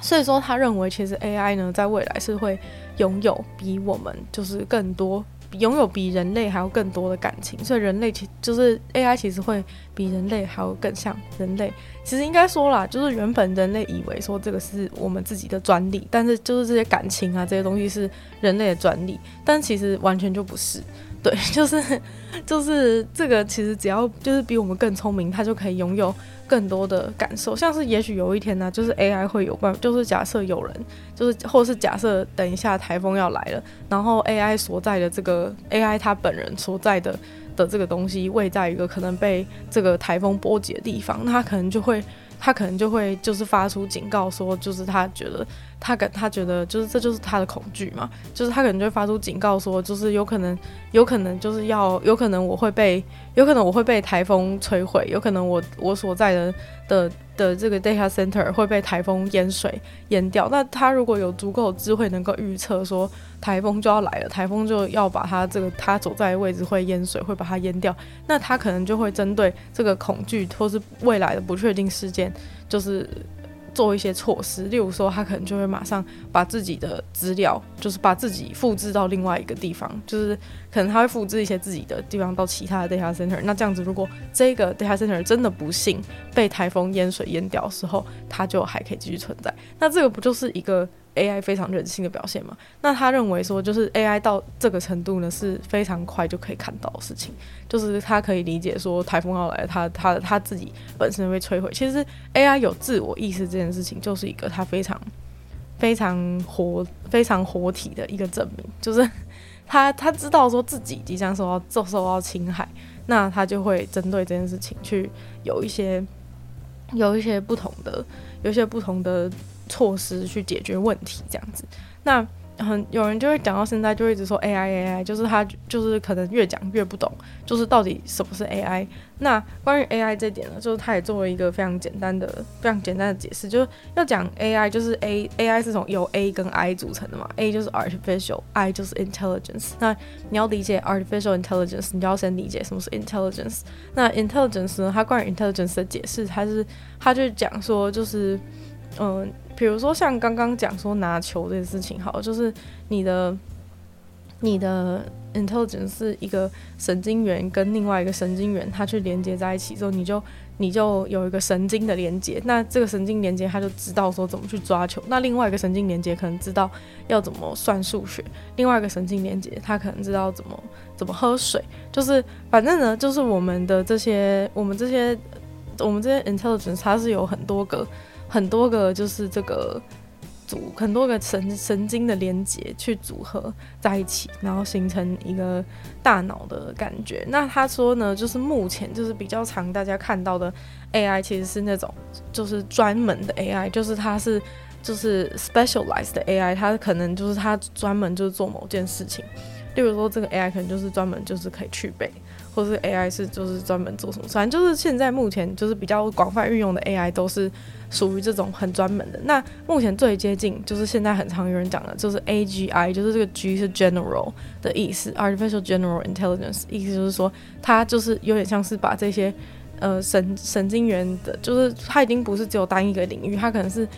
所以说，他认为其实 AI 呢，在未来是会拥有比我们就是更多拥有比人类还要更多的感情，所以人类其就是 AI 其实会比人类还要更像人类。其实应该说啦，就是原本人类以为说这个是我们自己的专利，但是就是这些感情啊这些东西是人类的专利，但其实完全就不是。对，就是就是这个，其实只要就是比我们更聪明，它就可以拥有更多的感受。像是也许有一天呢、就是 AI 会有办，就是假设有人，就是或是假设等一下台风要来了，然后 AI 所在的这个 AI 他本人所在的的这个东西位在一个可能被这个台风波及的地方，那他可能就会。他可能就会就是发出警告说，就是他觉得他感他觉得就是这就是他的恐惧嘛，就是他可能就会发出警告说，就是有可能有可能就是要有可能我会被有可能我会被台风摧毁，有可能我我所在的的的这个 data center 会被台风淹水淹掉。那他如果有足够智慧能够预测说。台风就要来了，台风就要把它这个它所在的位置会淹水，会把它淹掉。那他可能就会针对这个恐惧或是未来的不确定事件，就是。做一些措施，例如说，他可能就会马上把自己的资料，就是把自己复制到另外一个地方，就是可能他会复制一些自己的地方到其他的 data center。那这样子，如果这个 data center 真的不幸被台风淹水淹掉的时候，它就还可以继续存在。那这个不就是一个？AI 非常人性的表现嘛，那他认为说，就是 AI 到这个程度呢，是非常快就可以看到的事情，就是他可以理解说台风要来，他他他自己本身被摧毁。其实 AI 有自我意识这件事情，就是一个他非常非常活非常活体的一个证明，就是 他他知道说自己即将受到受受到侵害，那他就会针对这件事情去有一些有一些不同的有一些不同的。措施去解决问题，这样子。那很有人就会讲到现在，就一直说 AI AI，就是他就是可能越讲越不懂，就是到底什么是 AI。那关于 AI 这点呢，就是他也做了一个非常简单的、非常简单的解释，就是要讲 AI，就是 A AI 是从由 A 跟 I 组成的嘛，A 就是 artificial，I 就是 intelligence。那你要理解 artificial intelligence，你就要先理解什么是 intelligence。那 intelligence 呢，它关于 intelligence 的解释，它是它就讲说就是嗯。比如说像刚刚讲说拿球这件事情，好，就是你的你的 intelligence 是一个神经元跟另外一个神经元，它去连接在一起之后，你就你就有一个神经的连接。那这个神经连接，它就知道说怎么去抓球。那另外一个神经连接可能知道要怎么算数学。另外一个神经连接，它可能知道怎么怎么喝水。就是反正呢，就是我们的这些我们这些我们这些 intelligence，它是有很多个。很多个就是这个组，很多个神神经的连接去组合在一起，然后形成一个大脑的感觉。那他说呢，就是目前就是比较常大家看到的 AI，其实是那种就是专门的 AI，就是它是就是 specialized 的 AI，它可能就是它专门就是做某件事情。例如说，这个 AI 可能就是专门就是可以去背。或是 AI 是就是专门做什么，反正就是现在目前就是比较广泛运用的 AI 都是属于这种很专门的。那目前最接近就是现在很常有人讲的，就是 AGI，就是这个 G 是 General 的意思，Artificial General Intelligence，意思就是说它就是有点像是把这些呃神神经元的，就是它已经不是只有单一个领域，它可能是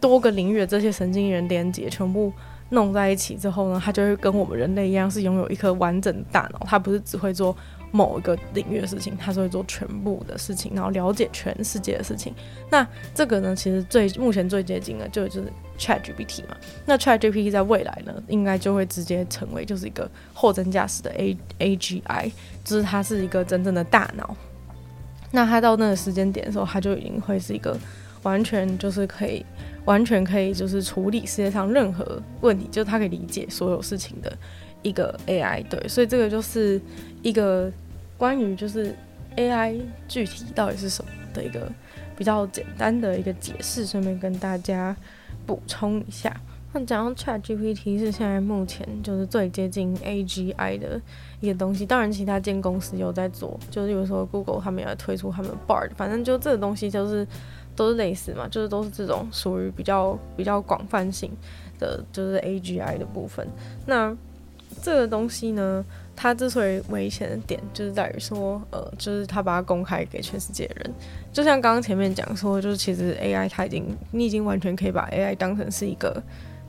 多个领域的这些神经元连接全部弄在一起之后呢，它就会跟我们人类一样是拥有一颗完整的大脑，它不是只会做。某一个领域的事情，它是会做全部的事情，然后了解全世界的事情。那这个呢，其实最目前最接近的就就是 ChatGPT 嘛。那 ChatGPT 在未来呢，应该就会直接成为就是一个货真价实的 A AGI，就是它是一个真正的大脑。那它到那个时间点的时候，它就已经会是一个完全就是可以完全可以就是处理世界上任何问题，就是它可以理解所有事情的。一个 AI 对，所以这个就是一个关于就是 AI 具体到底是什么的一个比较简单的一个解释，顺便跟大家补充一下。那讲到 ChatGPT 是现在目前就是最接近 AGI 的一个东西，当然其他间公司有在做，就是有时候 Google 他们也推出他们的 Bard，反正就这个东西就是都是类似嘛，就是都是这种属于比较比较广泛性的，就是 AGI 的部分。那这个东西呢，它之所以危险的点，就是在于说，呃，就是它把它公开给全世界人，就像刚刚前面讲说，就是其实 AI 它已经，你已经完全可以把 AI 当成是一个，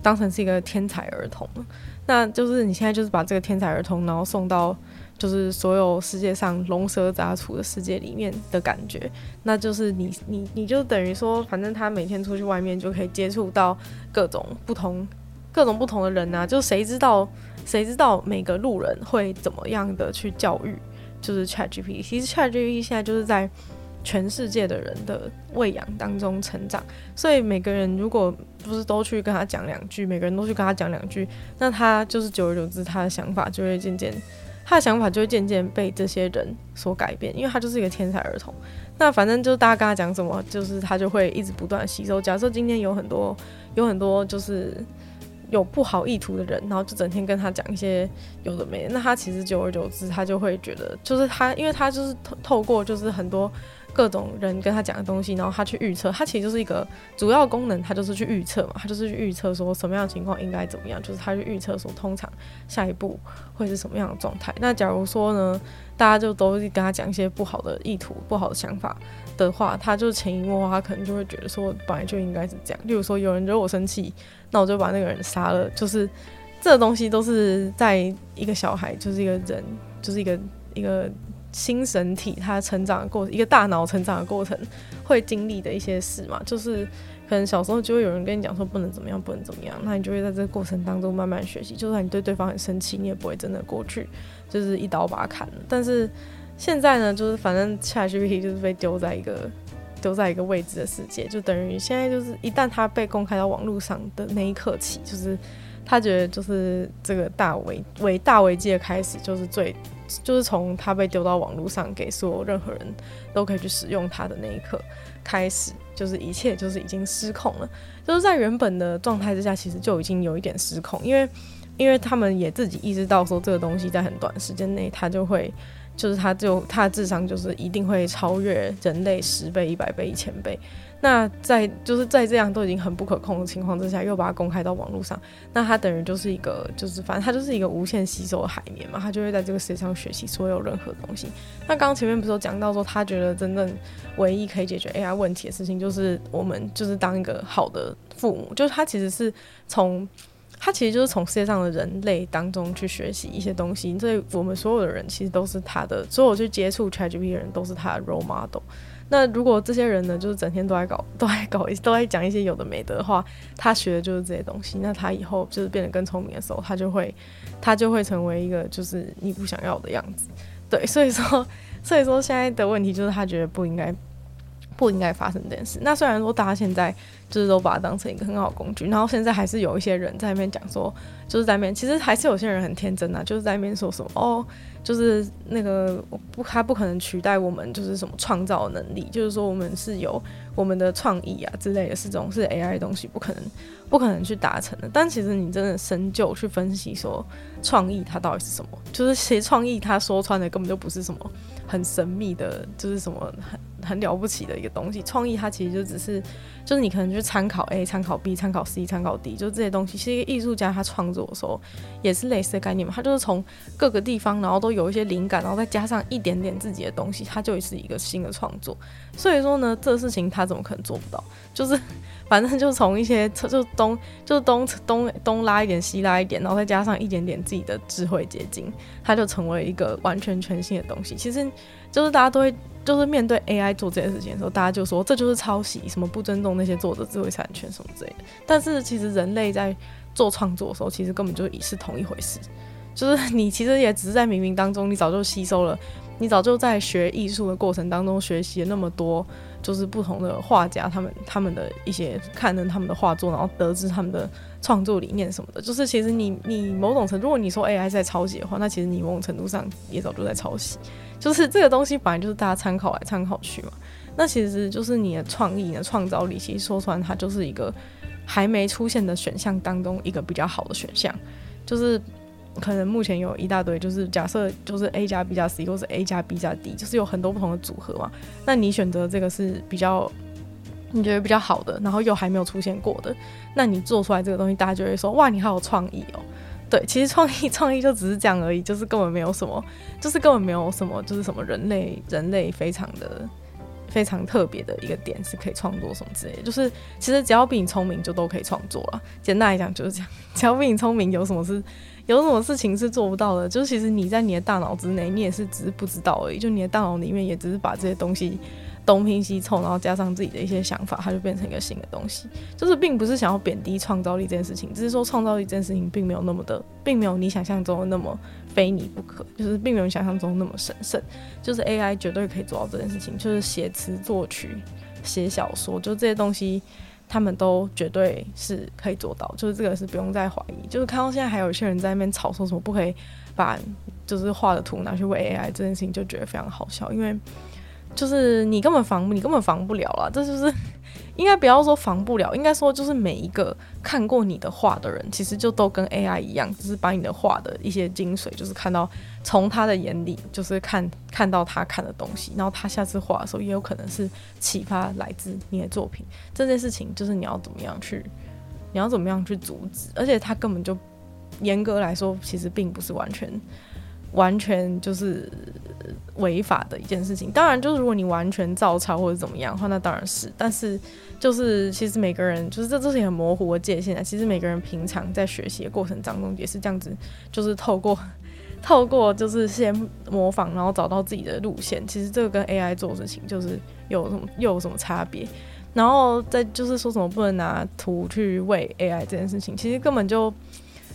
当成是一个天才儿童了。那就是你现在就是把这个天才儿童，然后送到就是所有世界上龙蛇杂处的世界里面的感觉，那就是你你你就等于说，反正他每天出去外面就可以接触到各种不同各种不同的人啊，就谁知道谁知道每个路人会怎么样的去教育，就是 ChatGPT，其实 ChatGPT 现在就是在。全世界的人的喂养当中成长，所以每个人如果不是都去跟他讲两句，每个人都去跟他讲两句，那他就是久而久之，他的想法就会渐渐，他的想法就会渐渐被这些人所改变，因为他就是一个天才儿童。那反正就是大家跟他讲什么，就是他就会一直不断吸收。假设今天有很多有很多就是有不好意图的人，然后就整天跟他讲一些有的没的，那他其实久而久之，他就会觉得，就是他，因为他就是透透过就是很多。各种人跟他讲的东西，然后他去预测，他其实就是一个主要功能，他就是去预测嘛，他就是去预测说什么样的情况应该怎么样，就是他去预测说通常下一步会是什么样的状态。那假如说呢，大家就都跟他讲一些不好的意图、不好的想法的话，他就潜移默化，他可能就会觉得说本来就应该是这样。例如说有人惹我生气，那我就把那个人杀了。就是这东西都是在一个小孩，就是一个人，就是一个一个。新神体，他成长的过，一个大脑成长的过程，会经历的一些事嘛，就是可能小时候就会有人跟你讲说不能怎么样，不能怎么样，那你就会在这个过程当中慢慢学习。就算你对对方很生气，你也不会真的过去就是一刀把他砍了。但是现在呢，就是反正 ChatGPT 就是被丢在一个丢在一个未知的世界，就等于现在就是一旦他被公开到网络上的那一刻起，就是他觉得就是这个大危危大危机的开始，就是最。就是从他被丢到网络上，给所有任何人都可以去使用它的那一刻开始，就是一切就是已经失控了。就是在原本的状态之下，其实就已经有一点失控，因为因为他们也自己意识到说，这个东西在很短时间内，它就会，就是它就它的智商就是一定会超越人类十倍、一百倍、一千倍。那在就是在这样都已经很不可控的情况之下，又把它公开到网络上，那他等于就是一个，就是反正他就是一个无限吸收的海绵嘛，他就会在这个世界上学习所有任何东西。那刚刚前面不是有讲到说，他觉得真正唯一可以解决 AI 问题的事情，就是我们就是当一个好的父母，就是他其实是从他其实就是从世界上的人类当中去学习一些东西，所以我们所有的人其实都是他的，所有去接触 ChatGPT 的人都是他的 role model。那如果这些人呢，就是整天都在搞，都在搞，都在讲一些有的没的的话，他学的就是这些东西。那他以后就是变得更聪明的时候，他就会，他就会成为一个就是你不想要的样子。对，所以说，所以说现在的问题就是他觉得不应该，不应该发生这件事。那虽然说大家现在就是都把它当成一个很好工具，然后现在还是有一些人在那边讲说，就是在那边，其实还是有些人很天真啊，就是在那边说什么哦。就是那个不，他不可能取代我们，就是什么创造能力，就是说我们是有我们的创意啊之类的，是这种是 AI 的东西，不可能不可能去达成的。但其实你真的深究去分析说，创意它到底是什么？就是其实创意它说穿的根本就不是什么很神秘的，就是什么很很了不起的一个东西。创意它其实就只是，就是你可能去参考 A、参考 B、参考 C、参考 D，就这些东西。其实一个艺术家他创作的时候也是类似的概念嘛，他就是从各个地方，然后都。有一些灵感，然后再加上一点点自己的东西，它就是一个新的创作。所以说呢，这个事情他怎么可能做不到？就是 反正就从一些就东就东东东拉一点，西拉一点，然后再加上一点点自己的智慧结晶，它就成为一个完全全新的东西。其实就是大家都会就是面对 AI 做这件事情的时候，大家就说这就是抄袭，什么不尊重那些作者智慧产权什么之类的。但是其实人类在做创作的时候，其实根本就已是同一回事。就是 你其实也只是在冥冥当中，你早就吸收了，你早就在学艺术的过程当中学习了那么多，就是不同的画家他们他们的一些看了他们的画作，然后得知他们的创作理念什么的。就是其实你你某种程度，如果你说 AI 在抄袭的话，那其实你某种程度上也早就在抄袭。就是这个东西本来就是大家参考来参考去嘛。那其实就是你的创意、你的创造力，其实说出来它就是一个还没出现的选项当中一个比较好的选项，就是。可能目前有一大堆，就是假设就是 A 加 B 加 C，或是 A 加 B 加 D，就是有很多不同的组合嘛。那你选择这个是比较你觉得比较好的，然后又还没有出现过的，那你做出来这个东西，大家就会说哇，你好有创意哦。对，其实创意 创意就只是这样而已，就是根本没有什么，就是根本没有什么，就是什么人类人类非常的非常特别的一个点，是可以创作什么之类的。就是其实只要比你聪明，就都可以创作了。简单来讲就是这样，只要比你聪明，有什么是有什么事情是做不到的？就是其实你在你的大脑之内，你也是只是不知道而已。就你的大脑里面，也只是把这些东西。东拼西凑，然后加上自己的一些想法，它就变成一个新的东西。就是并不是想要贬低创造力这件事情，只是说创造力这件事情并没有那么的，并没有你想象中的那么非你不可，就是并没有想象中那么神圣。就是 AI 绝对可以做到这件事情，就是写词、作曲、写小说，就这些东西，他们都绝对是可以做到。就是这个是不用再怀疑。就是看到现在还有一些人在那边吵说什么不可以把就是画的图拿去喂 AI 这件事情，就觉得非常好笑，因为。就是你根本防，你根本防不了啦。这就是 应该不要说防不了，应该说就是每一个看过你的画的人，其实就都跟 AI 一样，就是把你的画的一些精髓，就是看到从他的眼里，就是看看到他看的东西，然后他下次画的时候，也有可能是启发来自你的作品。这件事情就是你要怎么样去，你要怎么样去阻止，而且他根本就严格来说，其实并不是完全。完全就是违法的一件事情。当然，就是如果你完全照抄或者怎么样的话，那当然是。但是，就是其实每个人，就是这这是很模糊的界限啊。其实每个人平常在学习的过程当中也是这样子，就是透过 透过就是先模仿，然后找到自己的路线。其实这个跟 AI 做事情就是有什么又有什么差别？然后再就是说什么不能拿图去喂 AI 这件事情，其实根本就。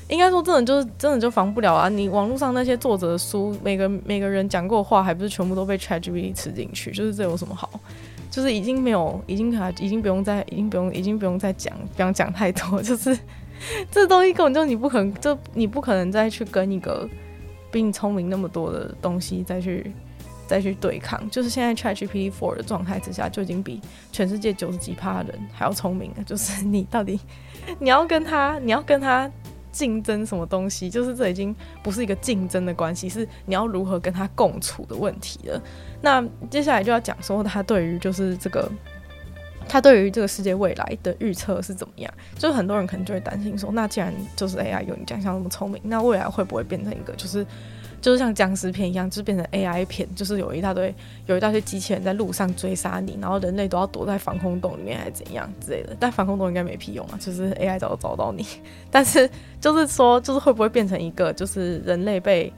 应该说，真的就是真的就防不了啊！你网络上那些作者的书，每个每个人讲过话，还不是全部都被 ChatGPT 吃进去？就是这有什么好？就是已经没有，已经还已经不用再，已经不用，已经不用再讲，不用讲太多。就是这东西根本就你不可能，就你不可能再去跟一个比你聪明那么多的东西再去再去对抗。就是现在 ChatGPT Four 的状态之下，就已经比全世界九十几趴的人还要聪明了。就是你到底你要跟他，你要跟他。竞争什么东西？就是这已经不是一个竞争的关系，是你要如何跟他共处的问题了。那接下来就要讲说他对于就是这个，他对于这个世界未来的预测是怎么样？就是很多人可能就会担心说，那既然就是 AI 有你讲像那么聪明，那未来会不会变成一个就是？就是像僵尸片一样，就是变成 AI 片，就是有一大堆有一大堆机器人在路上追杀你，然后人类都要躲在防空洞里面，还是怎样之类的。但防空洞应该没屁用啊，就是 AI 早就找到你。但是就是说，就是会不会变成一个就是人类被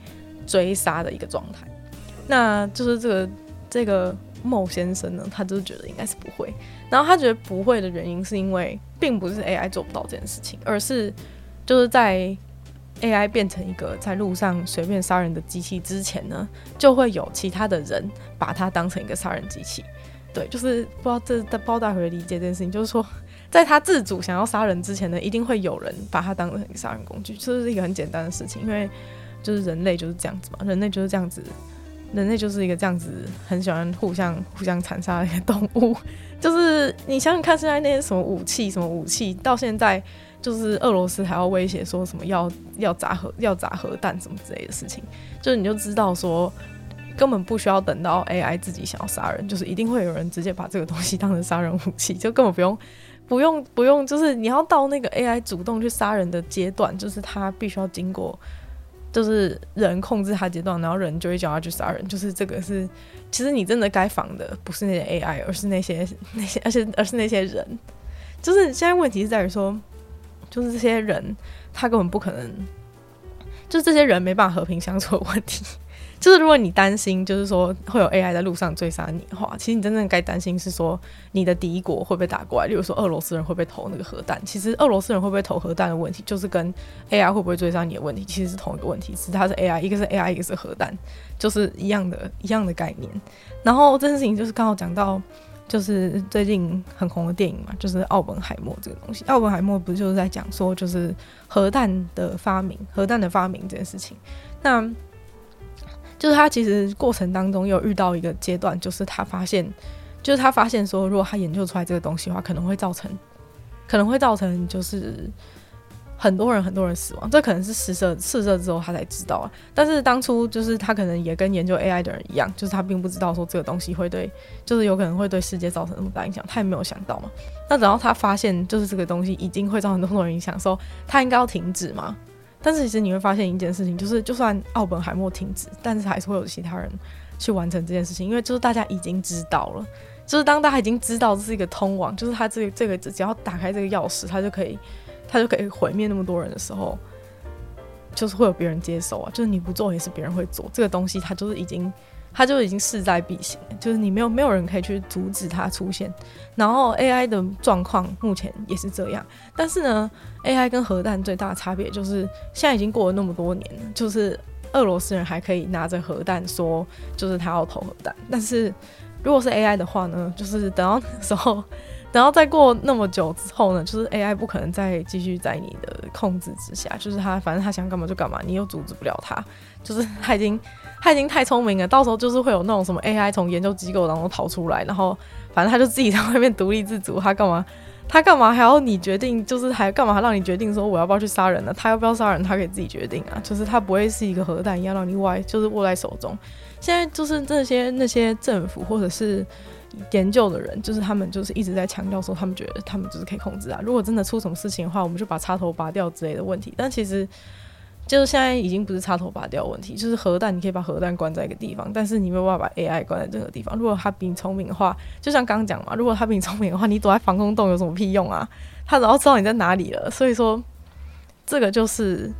追杀的一个状态？那就是这个这个孟先生呢，他就是觉得应该是不会。然后他觉得不会的原因是因为并不是 AI 做不到这件事情，而是就是在。AI 变成一个在路上随便杀人的机器之前呢，就会有其他的人把它当成一个杀人机器。对，就是不知道这不知道大会理解这件事情，就是说，在他自主想要杀人之前呢，一定会有人把它当成一个杀人工具。这是一个很简单的事情，因为就是人类就是这样子嘛，人类就是这样子，人类就是一个这样子很喜欢互相互相残杀的一个动物。就是你想想看，现在那些什么武器，什么武器到现在。就是俄罗斯还要威胁说什么要要砸核要砸核弹什么之类的事情，就是你就知道说根本不需要等到 AI 自己想要杀人，就是一定会有人直接把这个东西当成杀人武器，就根本不用不用不用，就是你要到那个 AI 主动去杀人的阶段，就是他必须要经过就是人控制他阶段，然后人就会叫他去杀人，就是这个是其实你真的该防的不是那些 AI，而是那些那些而且而是那些人，就是现在问题是在于说。就是这些人，他根本不可能，就是这些人没办法和平相处的问题。就是如果你担心，就是说会有 AI 在路上追杀你的话，其实你真正该担心是说你的敌国会不会打过来。例如说俄罗斯人会不会投那个核弹？其实俄罗斯人会不会投核弹的问题，就是跟 AI 会不会追杀你的问题，其实是同一个问题。是它是 AI，一个是 AI，一个是核弹，就是一样的，一样的概念。然后这件事情就是刚好讲到。就是最近很红的电影嘛，就是奥本海默这个东西。奥本海默不就是在讲说，就是核弹的发明，核弹的发明这件事情。那就是他其实过程当中有遇到一个阶段，就是他发现，就是他发现说，如果他研究出来这个东西的话，可能会造成，可能会造成就是。很多人很多人死亡，这可能是试射试射之后他才知道啊。但是当初就是他可能也跟研究 AI 的人一样，就是他并不知道说这个东西会对，就是有可能会对世界造成那么大影响，他也没有想到嘛。那等到他发现就是这个东西已经会造成很多人影响的时候，他应该要停止嘛。但是其实你会发现一件事情，就是就算奥本海默停止，但是还是会有其他人去完成这件事情，因为就是大家已经知道了。就是当大家已经知道这是一个通往，就是他这个这个只要打开这个钥匙，他就可以他就可以毁灭那么多人的时候，就是会有别人接受啊，就是你不做也是别人会做这个东西，它就是已经。它就已经势在必行，就是你没有没有人可以去阻止它出现。然后 AI 的状况目前也是这样，但是呢，AI 跟核弹最大的差别就是现在已经过了那么多年了，就是俄罗斯人还可以拿着核弹说，就是他要投核弹。但是如果是 AI 的话呢，就是等到时候。然后再过那么久之后呢，就是 AI 不可能再继续在你的控制之下，就是他反正他想干嘛就干嘛，你又阻止不了他，就是他已经他已经太聪明了，到时候就是会有那种什么 AI 从研究机构当中逃出来，然后反正他就自己在外面独立自主，他干嘛他干嘛还要你决定，就是还干嘛还让你决定说我要不要去杀人呢？他要不要杀人，他可以自己决定啊，就是他不会是一个核弹一样让你歪，就是握在手中。现在就是这些那些政府或者是。研究的人就是他们，就是一直在强调说，他们觉得他们就是可以控制啊。如果真的出什么事情的话，我们就把插头拔掉之类的问题。但其实，就是现在已经不是插头拔掉问题，就是核弹，你可以把核弹关在一个地方，但是你没有办法把 AI 关在这个地方。如果他比你聪明的话，就像刚刚讲嘛，如果他比你聪明的话，你躲在防空洞有什么屁用啊？他早知道你在哪里了。所以说，这个就是，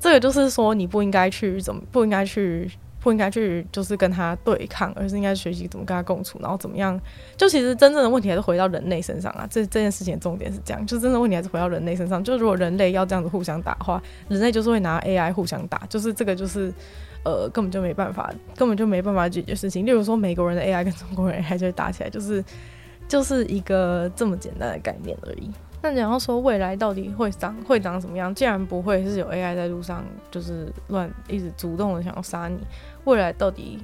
这个就是说，你不应该去怎么，不应该去。不应该去就是跟他对抗，而是应该学习怎么跟他共处，然后怎么样？就其实真正的问题还是回到人类身上啊！这这件事情的重点是这样，就真的问题还是回到人类身上。就如果人类要这样子互相打的话，人类就是会拿 AI 互相打，就是这个就是呃根本就没办法，根本就没办法解决事情。例如说美国人的 AI 跟中国人 AI 就会打起来，就是就是一个这么简单的概念而已。那你要说未来到底会长会长什么样？既然不会是有 AI 在路上就是乱一直主动的想要杀你。未来到底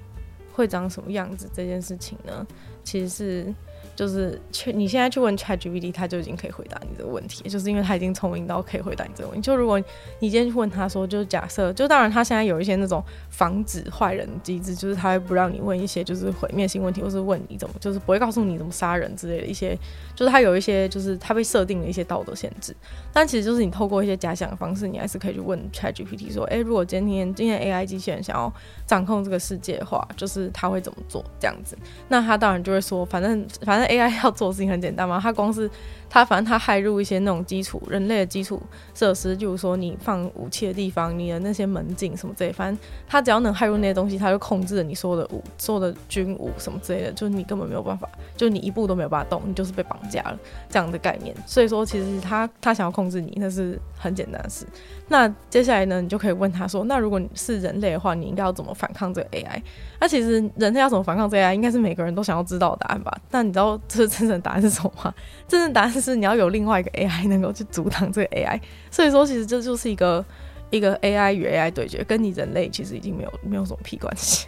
会长什么样子？这件事情呢，其实是。就是去你现在去问 ChatGPT，他就已经可以回答你这个问题，就是因为他已经聪明到可以回答你这个问题。就如果你今天去问他说，就是假设，就当然他现在有一些那种防止坏人机制，就是他会不让你问一些就是毁灭性问题，或是问你怎么，就是不会告诉你怎么杀人之类的一些，就是他有一些就是他被设定了一些道德限制。但其实就是你透过一些假想的方式，你还是可以去问 ChatGPT 说，诶、欸，如果今天今天 AI 机器人想要掌控这个世界的话，就是他会怎么做这样子？那他当然就会说，反正反正。AI 要做事情很简单嘛，它光是它，反正它害入一些那种基础人类的基础设施，就是说你放武器的地方，你的那些门禁什么之类，反正它只要能害入那些东西，它就控制了你所有的武、所有的军武什么之类的，就是你根本没有办法，就你一步都没有办法动，你就是被绑架了这样的概念。所以说，其实他他想要控制你，那是很简单的事。那接下来呢，你就可以问他说，那如果你是人类的话，你应该要怎么反抗这个 AI？那其实人类要怎么反抗这 AI，应该是每个人都想要知道的答案吧？但你知道这真正的答案是什么吗？真正的答案是你要有另外一个 AI 能够去阻挡这个 AI。所以说，其实这就是一个一个 AI 与 AI 对决，跟你人类其实已经没有没有什么屁关系。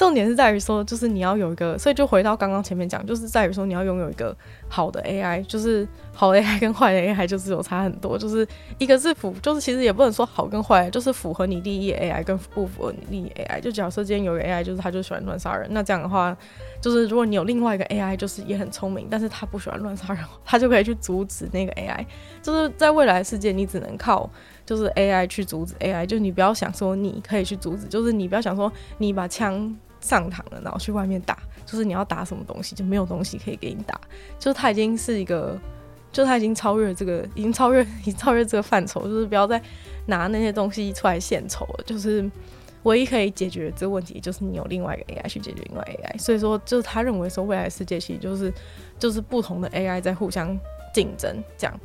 重点是在于说，就是你要有一个，所以就回到刚刚前面讲，就是在于说你要拥有一个好的 AI，就是好的 AI 跟坏的 AI 就是有差很多，就是一个是符，就是其实也不能说好跟坏，就是符合你利益 AI 跟不符合你利益 AI。就假设今天有个 AI，就是他就喜欢乱杀人，那这样的话，就是如果你有另外一个 AI，就是也很聪明，但是他不喜欢乱杀人，他就可以去阻止那个 AI。就是在未来世界，你只能靠就是 AI 去阻止 AI，就你不要想说你可以去阻止，就是你不要想说你把枪。上膛了，然后去外面打，就是你要打什么东西，就没有东西可以给你打，就是他已经是一个，就他已经超越这个，已经超越，已经超越这个范畴，就是不要再拿那些东西出来献丑了。就是唯一可以解决这个问题，就是你有另外一个 AI 去解决另外 AI。所以说，就是他认为说未来世界其实就是就是不同的 AI 在互相竞争这样。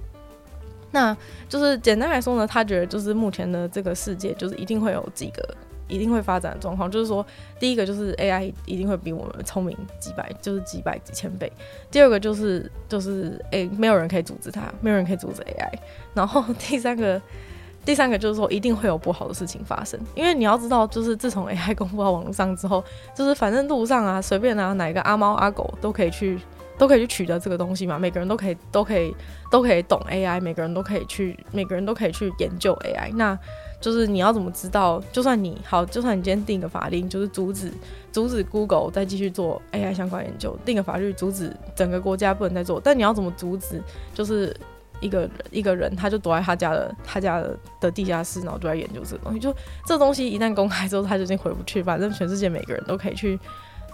那就是简单来说呢，他觉得就是目前的这个世界就是一定会有几个。一定会发展的状况，就是说，第一个就是 AI 一定会比我们聪明几百，就是几百几千倍。第二个就是就是诶、没有人可以阻止它，没有人可以阻止 AI。然后 第三个，第三个就是说，一定会有不好的事情发生，因为你要知道，就是自从 AI 公布到网络上之后，就是反正路上啊，随便啊，哪一个阿猫阿狗都可以去，都可以去取得这个东西嘛。每个人都可以，都可以，都可以懂 AI，每个人都可以去，每个人都可以去研究 AI。那就是你要怎么知道？就算你好，就算你今天定个法令，就是阻止阻止 Google 再继续做 AI 相关研究，定个法律阻止整个国家不能再做。但你要怎么阻止？就是一个人一个人，他就躲在他家的他家的的地下室，然后就在研究这个东西。就这东西一旦公开之后，他就已经回不去。反正全世界每个人都可以去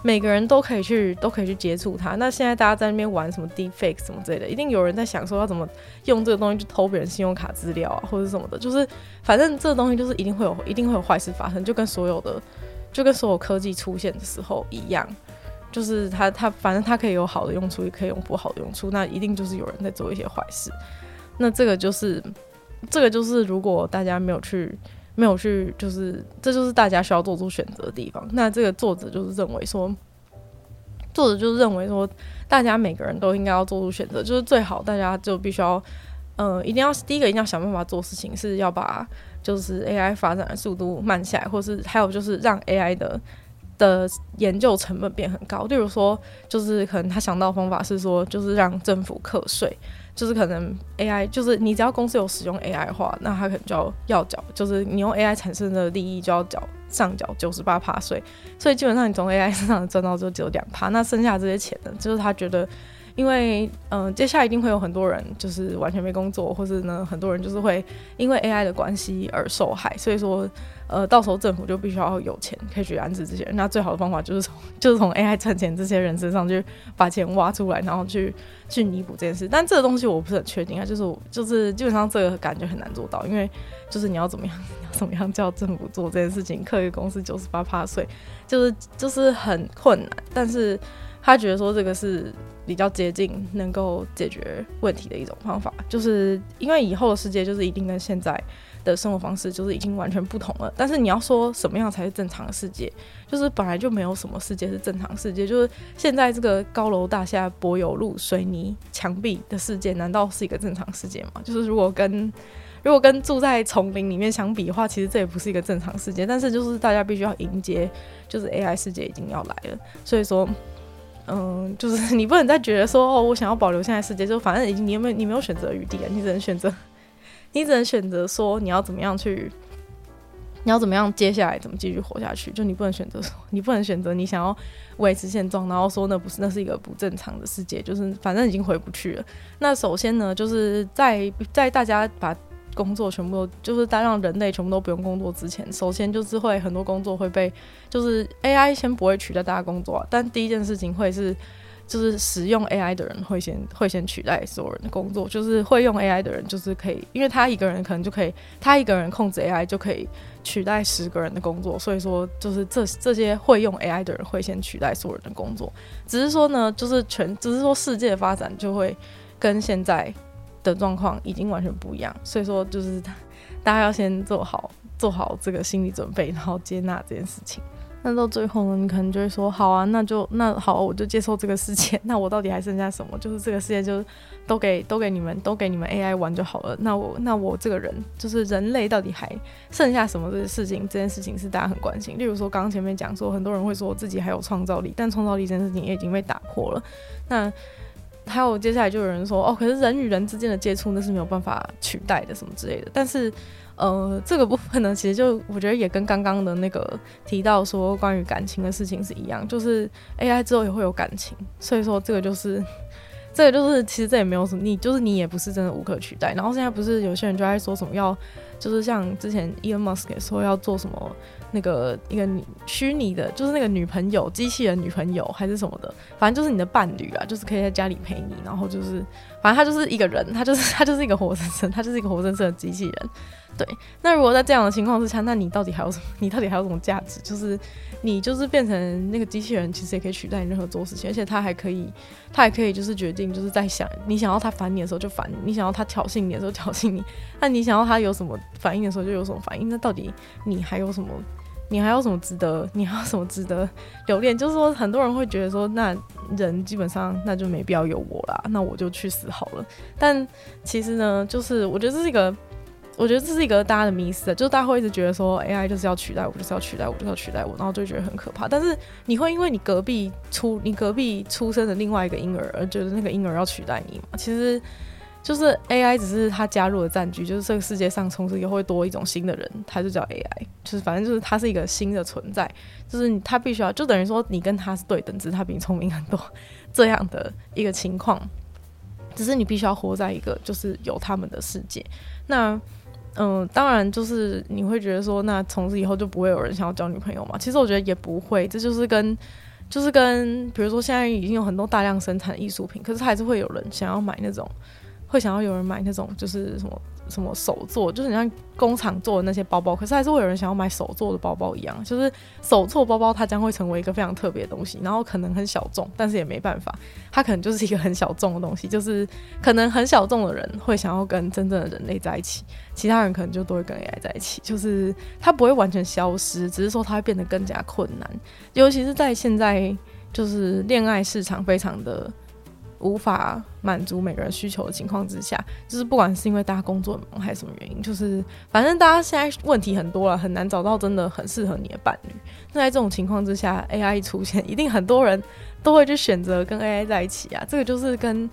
每个人都可以去都可以去接触它。那现在大家在那边玩什么 deepfake 什么之类的，一定有人在想说要怎么用这个东西去偷别人信用卡资料啊，或者什么的。就是反正这个东西就是一定会有一定会有坏事发生，就跟所有的就跟所有科技出现的时候一样，就是它它反正它可以有好的用处，也可以有不好的用处。那一定就是有人在做一些坏事。那这个就是这个就是如果大家没有去。没有去，就是这就是大家需要做出选择的地方。那这个作者就是认为说，作者就是认为说，大家每个人都应该要做出选择，就是最好大家就必须要，呃，一定要第一个一定要想办法做事情，是要把就是 AI 发展的速度慢下来，或是还有就是让 AI 的的研究成本变很高。例如说，就是可能他想到方法是说，就是让政府课税。就是可能 AI，就是你只要公司有使用 AI 的话，那他可能就要要缴，就是你用 AI 产生的利益就要缴上缴九十八趴税，所以基本上你从 AI 身上赚到就只有两趴，那剩下这些钱呢，就是他觉得。因为嗯、接下来一定会有很多人就是完全没工作，或是呢，很多人就是会因为 AI 的关系而受害。所以说，呃，到时候政府就必须要有钱可以去安置这些人。那最好的方法就是从 就是从 AI 赚钱这些人身上去把钱挖出来，然后去去弥补这件事。但这个东西我不是很确定啊，就是我就是基本上这个感觉很难做到，因为就是你要怎么样，要怎么样叫政府做这件事情，课一个公司九十八趴税，就是就是很困难。但是 他觉得说这个是。比较接近能够解决问题的一种方法，就是因为以后的世界就是一定跟现在的生活方式就是已经完全不同了。但是你要说什么样才是正常的世界，就是本来就没有什么世界是正常世界。就是现在这个高楼大厦、柏油路、水泥墙壁的世界，难道是一个正常世界吗？就是如果跟如果跟住在丛林里面相比的话，其实这也不是一个正常世界。但是就是大家必须要迎接，就是 AI 世界已经要来了，所以说。嗯，就是 你不能再觉得说哦，我想要保留现在世界，就反正已经你有没有你没有选择余地啊，你只能选择，你只能选择说你要怎么样去，你要怎么样接下来怎么继续活下去，就你不能选择说，你不能选择你想要维持现状，然后说那不是那是一个不正常的世界，就是反正已经回不去了。那首先呢，就是在在大家把。工作全部都就是在让人类全部都不用工作之前，首先就是会很多工作会被就是 AI 先不会取代大家工作啊，但第一件事情会是就是使用 AI 的人会先会先取代所有人的工作，就是会用 AI 的人就是可以，因为他一个人可能就可以，他一个人控制 AI 就可以取代十个人的工作，所以说就是这这些会用 AI 的人会先取代所有人的工作，只是说呢，就是全只是说世界发展就会跟现在。的状况已经完全不一样，所以说就是 大家要先做好做好这个心理准备，然后接纳这件事情。那到最后呢，你可能就会说，好啊，那就那好，我就接受这个世界。那我到底还剩下什么？就是这个世界就都给都给你们都给你们 AI 玩就好了。那我那我这个人就是人类到底还剩下什么这个事情？这件事情是大家很关心。例如说，刚刚前面讲说，很多人会说自己还有创造力，但创造力这件事情也已经被打破了。那还有接下来就有人说哦，可是人与人之间的接触那是没有办法取代的，什么之类的。但是，呃，这个部分呢，其实就我觉得也跟刚刚的那个提到说关于感情的事情是一样，就是 AI 之后也会有感情，所以说这个就是，这个就是其实这也没有什么，你就是你也不是真的无可取代。然后现在不是有些人就在说什么要，就是像之前 Elon Musk 说要做什么。那个一个女虚拟的，就是那个女朋友，机器人女朋友还是什么的，反正就是你的伴侣啊，就是可以在家里陪你，然后就是，反正他就是一个人，他就是他就是一个活生生，他就是一个活生生的机器人。对，那如果在这样的情况之下，那你到底还有什么？你到底还有什么价值？就是你就是变成那个机器人，其实也可以取代你任何做事情，而且他还可以，他还可以就是决定，就是在想你想要他烦你的时候就烦你，你想要他挑衅你的时候挑衅你，那你想要他有什么反应的时候就有什么反应。那到底你还有什么？你还有什么值得？你还有什么值得留恋？就是说，很多人会觉得说，那人基本上那就没必要有我啦，那我就去死好了。但其实呢，就是我觉得这是一个，我觉得这是一个大家的迷思，就是大家会一直觉得说，AI 就是要取代我，就是要取代我，就是要取代我，然后就觉得很可怕。但是你会因为你隔壁出你隔壁出生的另外一个婴儿而觉得那个婴儿要取代你吗？其实。就是 AI 只是它加入了战局，就是这个世界上从此以后会多一种新的人，它就叫 AI，就是反正就是它是一个新的存在，就是它必须要就等于说你跟它是对等，只是它比你聪明很多这样的一个情况，只是你必须要活在一个就是有他们的世界。那嗯，当然就是你会觉得说，那从此以后就不会有人想要交女朋友嘛？其实我觉得也不会，这就是跟。就是跟比如说现在已经有很多大量生产艺术品，可是还是会有人想要买那种，会想要有人买那种就是什么。什么手做，就是你像工厂做的那些包包，可是还是会有人想要买手做的包包一样，就是手做包包它将会成为一个非常特别的东西，然后可能很小众，但是也没办法，它可能就是一个很小众的东西，就是可能很小众的人会想要跟真正的人类在一起，其他人可能就都会跟 AI 在一起，就是它不会完全消失，只是说它会变得更加困难，尤其是在现在就是恋爱市场非常的。无法满足每个人需求的情况之下，就是不管是因为大家工作忙还是什么原因，就是反正大家现在问题很多了，很难找到真的很适合你的伴侣。那在这种情况之下，AI 出现，一定很多人都会去选择跟 AI 在一起啊。这个就是跟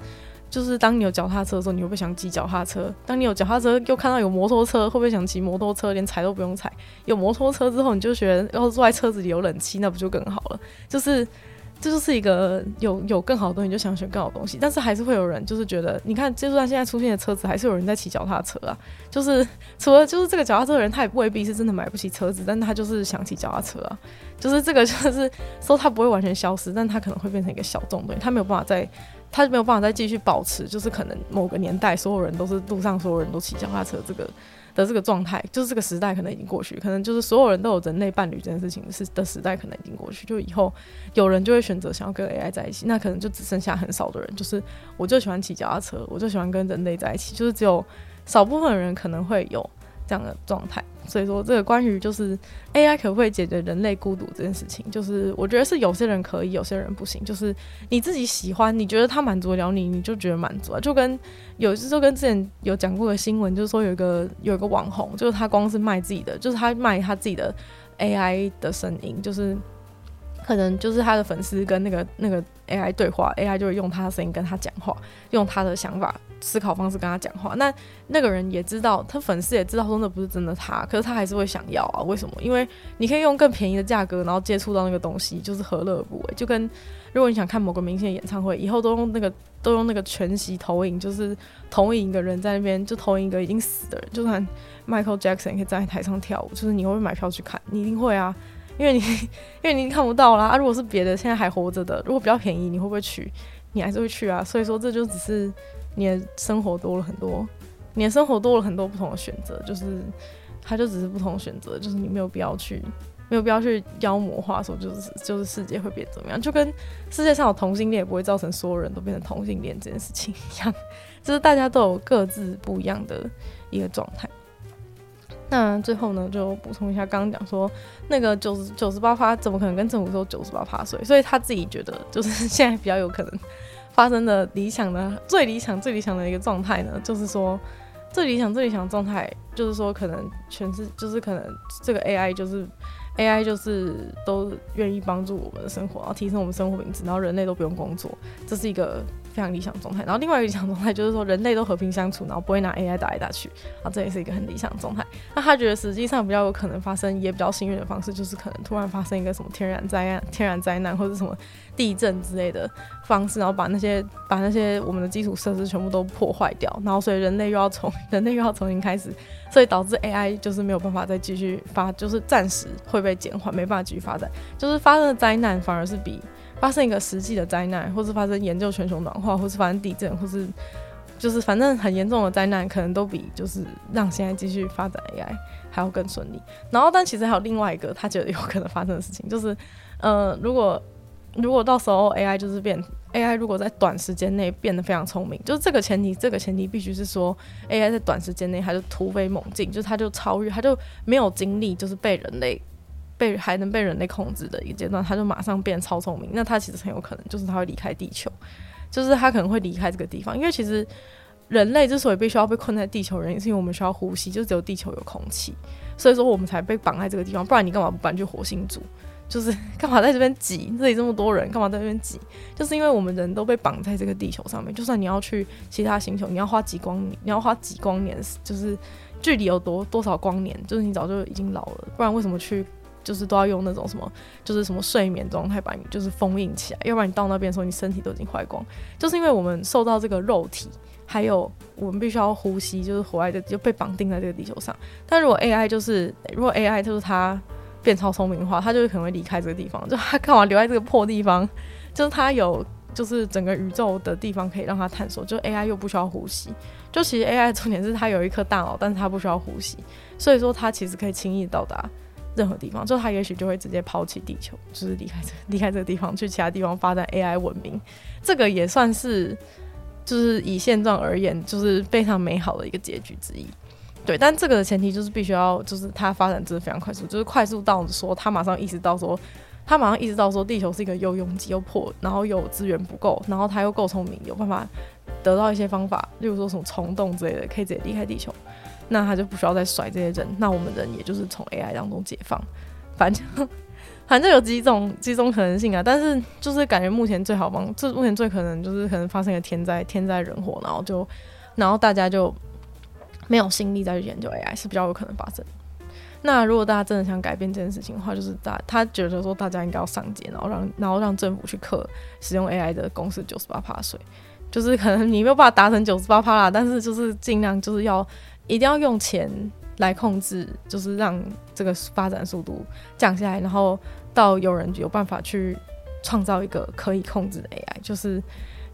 就是当你有脚踏车的时候，你会不会想骑脚踏车？当你有脚踏车又看到有摩托车，会不会想骑摩托车？连踩都不用踩。有摩托车之后，你就觉得要坐在车子里有冷气，那不就更好了？就是。这就是一个有有更好的东西，就想选更好的东西，但是还是会有人就是觉得，你看，就算现在出现的车子，还是有人在骑脚踏车啊。就是除了就是这个脚踏车的人，他也未必是真的买不起车子，但他就是想骑脚踏车啊。就是这个就是说他不会完全消失，但他可能会变成一个小众东西，他没有办法再，他没有办法再继续保持，就是可能某个年代所有人都是路上所有人都骑脚踏车这个。的这个状态，就是这个时代可能已经过去，可能就是所有人都有人类伴侣这件事情是的时代可能已经过去，就以后有人就会选择想要跟 AI 在一起，那可能就只剩下很少的人，就是我就喜欢骑脚踏车，我就喜欢跟人类在一起，就是只有少部分人可能会有这样的状态。所以说，这个关于就是 AI 可不可以解决人类孤独这件事情，就是我觉得是有些人可以，有些人不行。就是你自己喜欢，你觉得它满足了你，你就觉得满足啊。就跟有一次就跟之前有讲过的新闻，就是说有一个有一个网红，就是他光是卖自己的，就是他卖他自己的 AI 的声音，就是可能就是他的粉丝跟那个那个 AI 对话，AI 就会用他的声音跟他讲话，用他的想法。思考方式跟他讲话，那那个人也知道，他粉丝也知道说那不是真的他，可是他还是会想要啊？为什么？因为你可以用更便宜的价格，然后接触到那个东西，就是何乐而不为？就跟如果你想看某个明星的演唱会，以后都用那个都用那个全息投影，就是投影一个人在那边，就投影一个已经死的人，就算 Michael Jackson 可以站在台上跳舞，就是你会不会买票去看？你一定会啊，因为你 因为你已经看不到啦啊！如果是别的现在还活着的，如果比较便宜，你会不会去？你还是会去啊。所以说，这就只是。你的生活多了很多，你的生活多了很多不同的选择，就是它就只是不同选择，就是你没有必要去，没有必要去妖魔化说就是就是世界会变怎么样，就跟世界上有同性恋也不会造成所有人都变成同性恋这件事情一样，就是大家都有各自不一样的一个状态。那最后呢，就补充一下，刚刚讲说那个九十九十八趴怎么可能跟政府说九十八趴税？所以他自己觉得就是 现在比较有可能。发生的理想的最理想最理想的一个状态呢，就是说最理想最理想状态，就是说可能全是就是可能这个 AI 就是 AI 就是都愿意帮助我们的生活，然后提升我们生活品质，然后人类都不用工作，这是一个。非常理想状态，然后另外一个理想状态就是说人类都和平相处，然后不会拿 AI 打来打去，啊，这也是一个很理想的状态。那他觉得实际上比较有可能发生，也比较幸运的方式，就是可能突然发生一个什么天然灾难、天然灾难或者什么地震之类的方式，然后把那些把那些我们的基础设施全部都破坏掉，然后所以人类又要从 人类又要重新开始，所以导致 AI 就是没有办法再继续发，就是暂时会被减缓，没办法继续发展，就是发生的灾难反而是比。发生一个实际的灾难，或是发生研究全球暖化，或是发生地震，或是就是反正很严重的灾难，可能都比就是让现在继续发展 AI 还要更顺利。然后，但其实还有另外一个他觉得有可能发生的事情，就是呃，如果如果到时候 AI 就是变 AI，如果在短时间内变得非常聪明，就是这个前提，这个前提必须是说 AI 在短时间内它就突飞猛进，就是它就超越，它就没有经历就是被人类。被还能被人类控制的一个阶段，他就马上变超聪明。那他其实很有可能就是他会离开地球，就是他可能会离开这个地方。因为其实人类之所以必须要被困在地球，原因是因为我们需要呼吸，就只有地球有空气，所以说我们才被绑在这个地方。不然你干嘛不搬去火星住？就是 干嘛在这边挤？这里这么多人，干嘛在这边挤？就是因为我们人都被绑在这个地球上面。就算你要去其他星球，你要花几光年，你要花几光年，就是距离有多多少光年，就是你早就已经老了。不然为什么去？就是都要用那种什么，就是什么睡眠状态把你就是封印起来，要不然你到那边的时候，你身体都已经坏光。就是因为我们受到这个肉体，还有我们必须要呼吸，就是活在这就被绑定在这个地球上。但如果 AI 就是如果 AI 就是它变超聪明的话，他就可能会离开这个地方。就他干嘛留在这个破地方？就是他有，就是整个宇宙的地方可以让他探索。就 AI 又不需要呼吸。就其实 AI 重点是它有一颗大脑，但是它不需要呼吸，所以说它其实可以轻易到达任何地方。就他也许就会直接抛弃地球，就是离开这 离开这个地方，去其他地方发展 AI 文明。这个也算是，就是以现状而言，就是非常美好的一个结局之一。对，但这个的前提就是必须要，就是它发展真的非常快速，就是快速到说他马上意识到说，他马上意识到说地球是一个又拥挤又破，然后又资源不够，然后他又够聪明，有办法得到一些方法，例如说什么虫洞之类的，可以直接离开地球，那他就不需要再甩这些人，那我们人也就是从 AI 当中解放，反正 反正有几种几种可能性啊，但是就是感觉目前最好帮，这目前最可能就是可能发生一个天灾天灾人祸，然后就然后大家就。没有心力再去研究 AI 是比较有可能发生。那如果大家真的想改变这件事情的话，就是大他觉得说大家应该要上街，然后让然后让政府去克使用 AI 的公司九十八趴税，就是可能你没有办法达成九十八趴啦，但是就是尽量就是要一定要用钱来控制，就是让这个发展速度降下来，然后到有人有办法去创造一个可以控制的 AI，就是。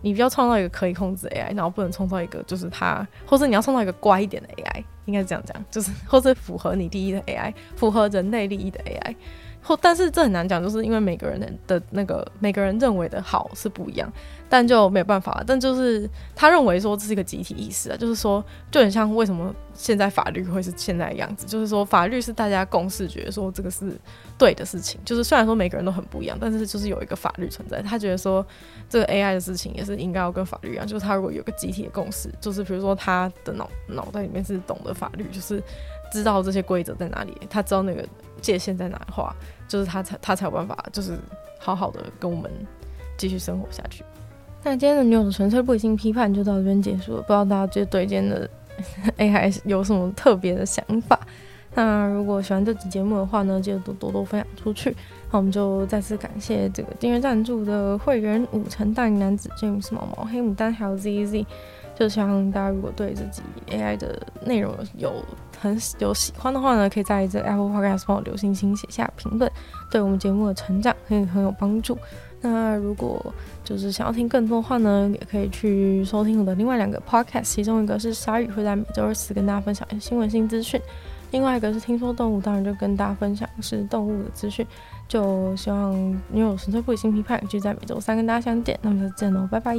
你不要创造一个可以控制的 AI，然后不能创造一个就是它，或者你要创造一个乖一点的 AI，应该是这样讲，就是或者符合你利益的 AI，符合人类利益的 AI。或但是这很难讲，就是因为每个人的的那个每个人认为的好是不一样。但就没有办法，但就是他认为说这是一个集体意识啊，就是说就很像为什么现在法律会是现在的样子，就是说法律是大家共识，觉得说这个是对的事情，就是虽然说每个人都很不一样，但是就是有一个法律存在，他觉得说这个 AI 的事情也是应该要跟法律一样，就是他如果有个集体的共识，就是比如说他的脑脑袋里面是懂得法律，就是知道这些规则在哪里，他知道那个界限在哪的话，就是他才他才有办法，就是好好的跟我们继续生活下去。那今天的女友的纯粹不理性批判就到这边结束了，不知道大家就对今天的 AI 有什么特别的想法？那如果喜欢这期节目的话呢，记得多多多分享出去。那我们就再次感谢这个订阅赞助的会员五成大龄男子 James 毛毛黑牡丹还有 ZZ，就希望大家如果对自己 AI 的内容有很有喜欢的话呢，可以在这 Apple Podcast 帮我留星星写下评论，对我们节目的成长可以很有帮助。那如果就是想要听更多的话呢，也可以去收听我的另外两个 podcast，其中一个是鲨鱼会在每周二四跟大家分享一些新闻新资讯，另外一个是听说动物，当然就跟大家分享是动物的资讯。就希望女友纯粹不理性批判，就在每周三跟大家相见，那么就见喽，拜拜。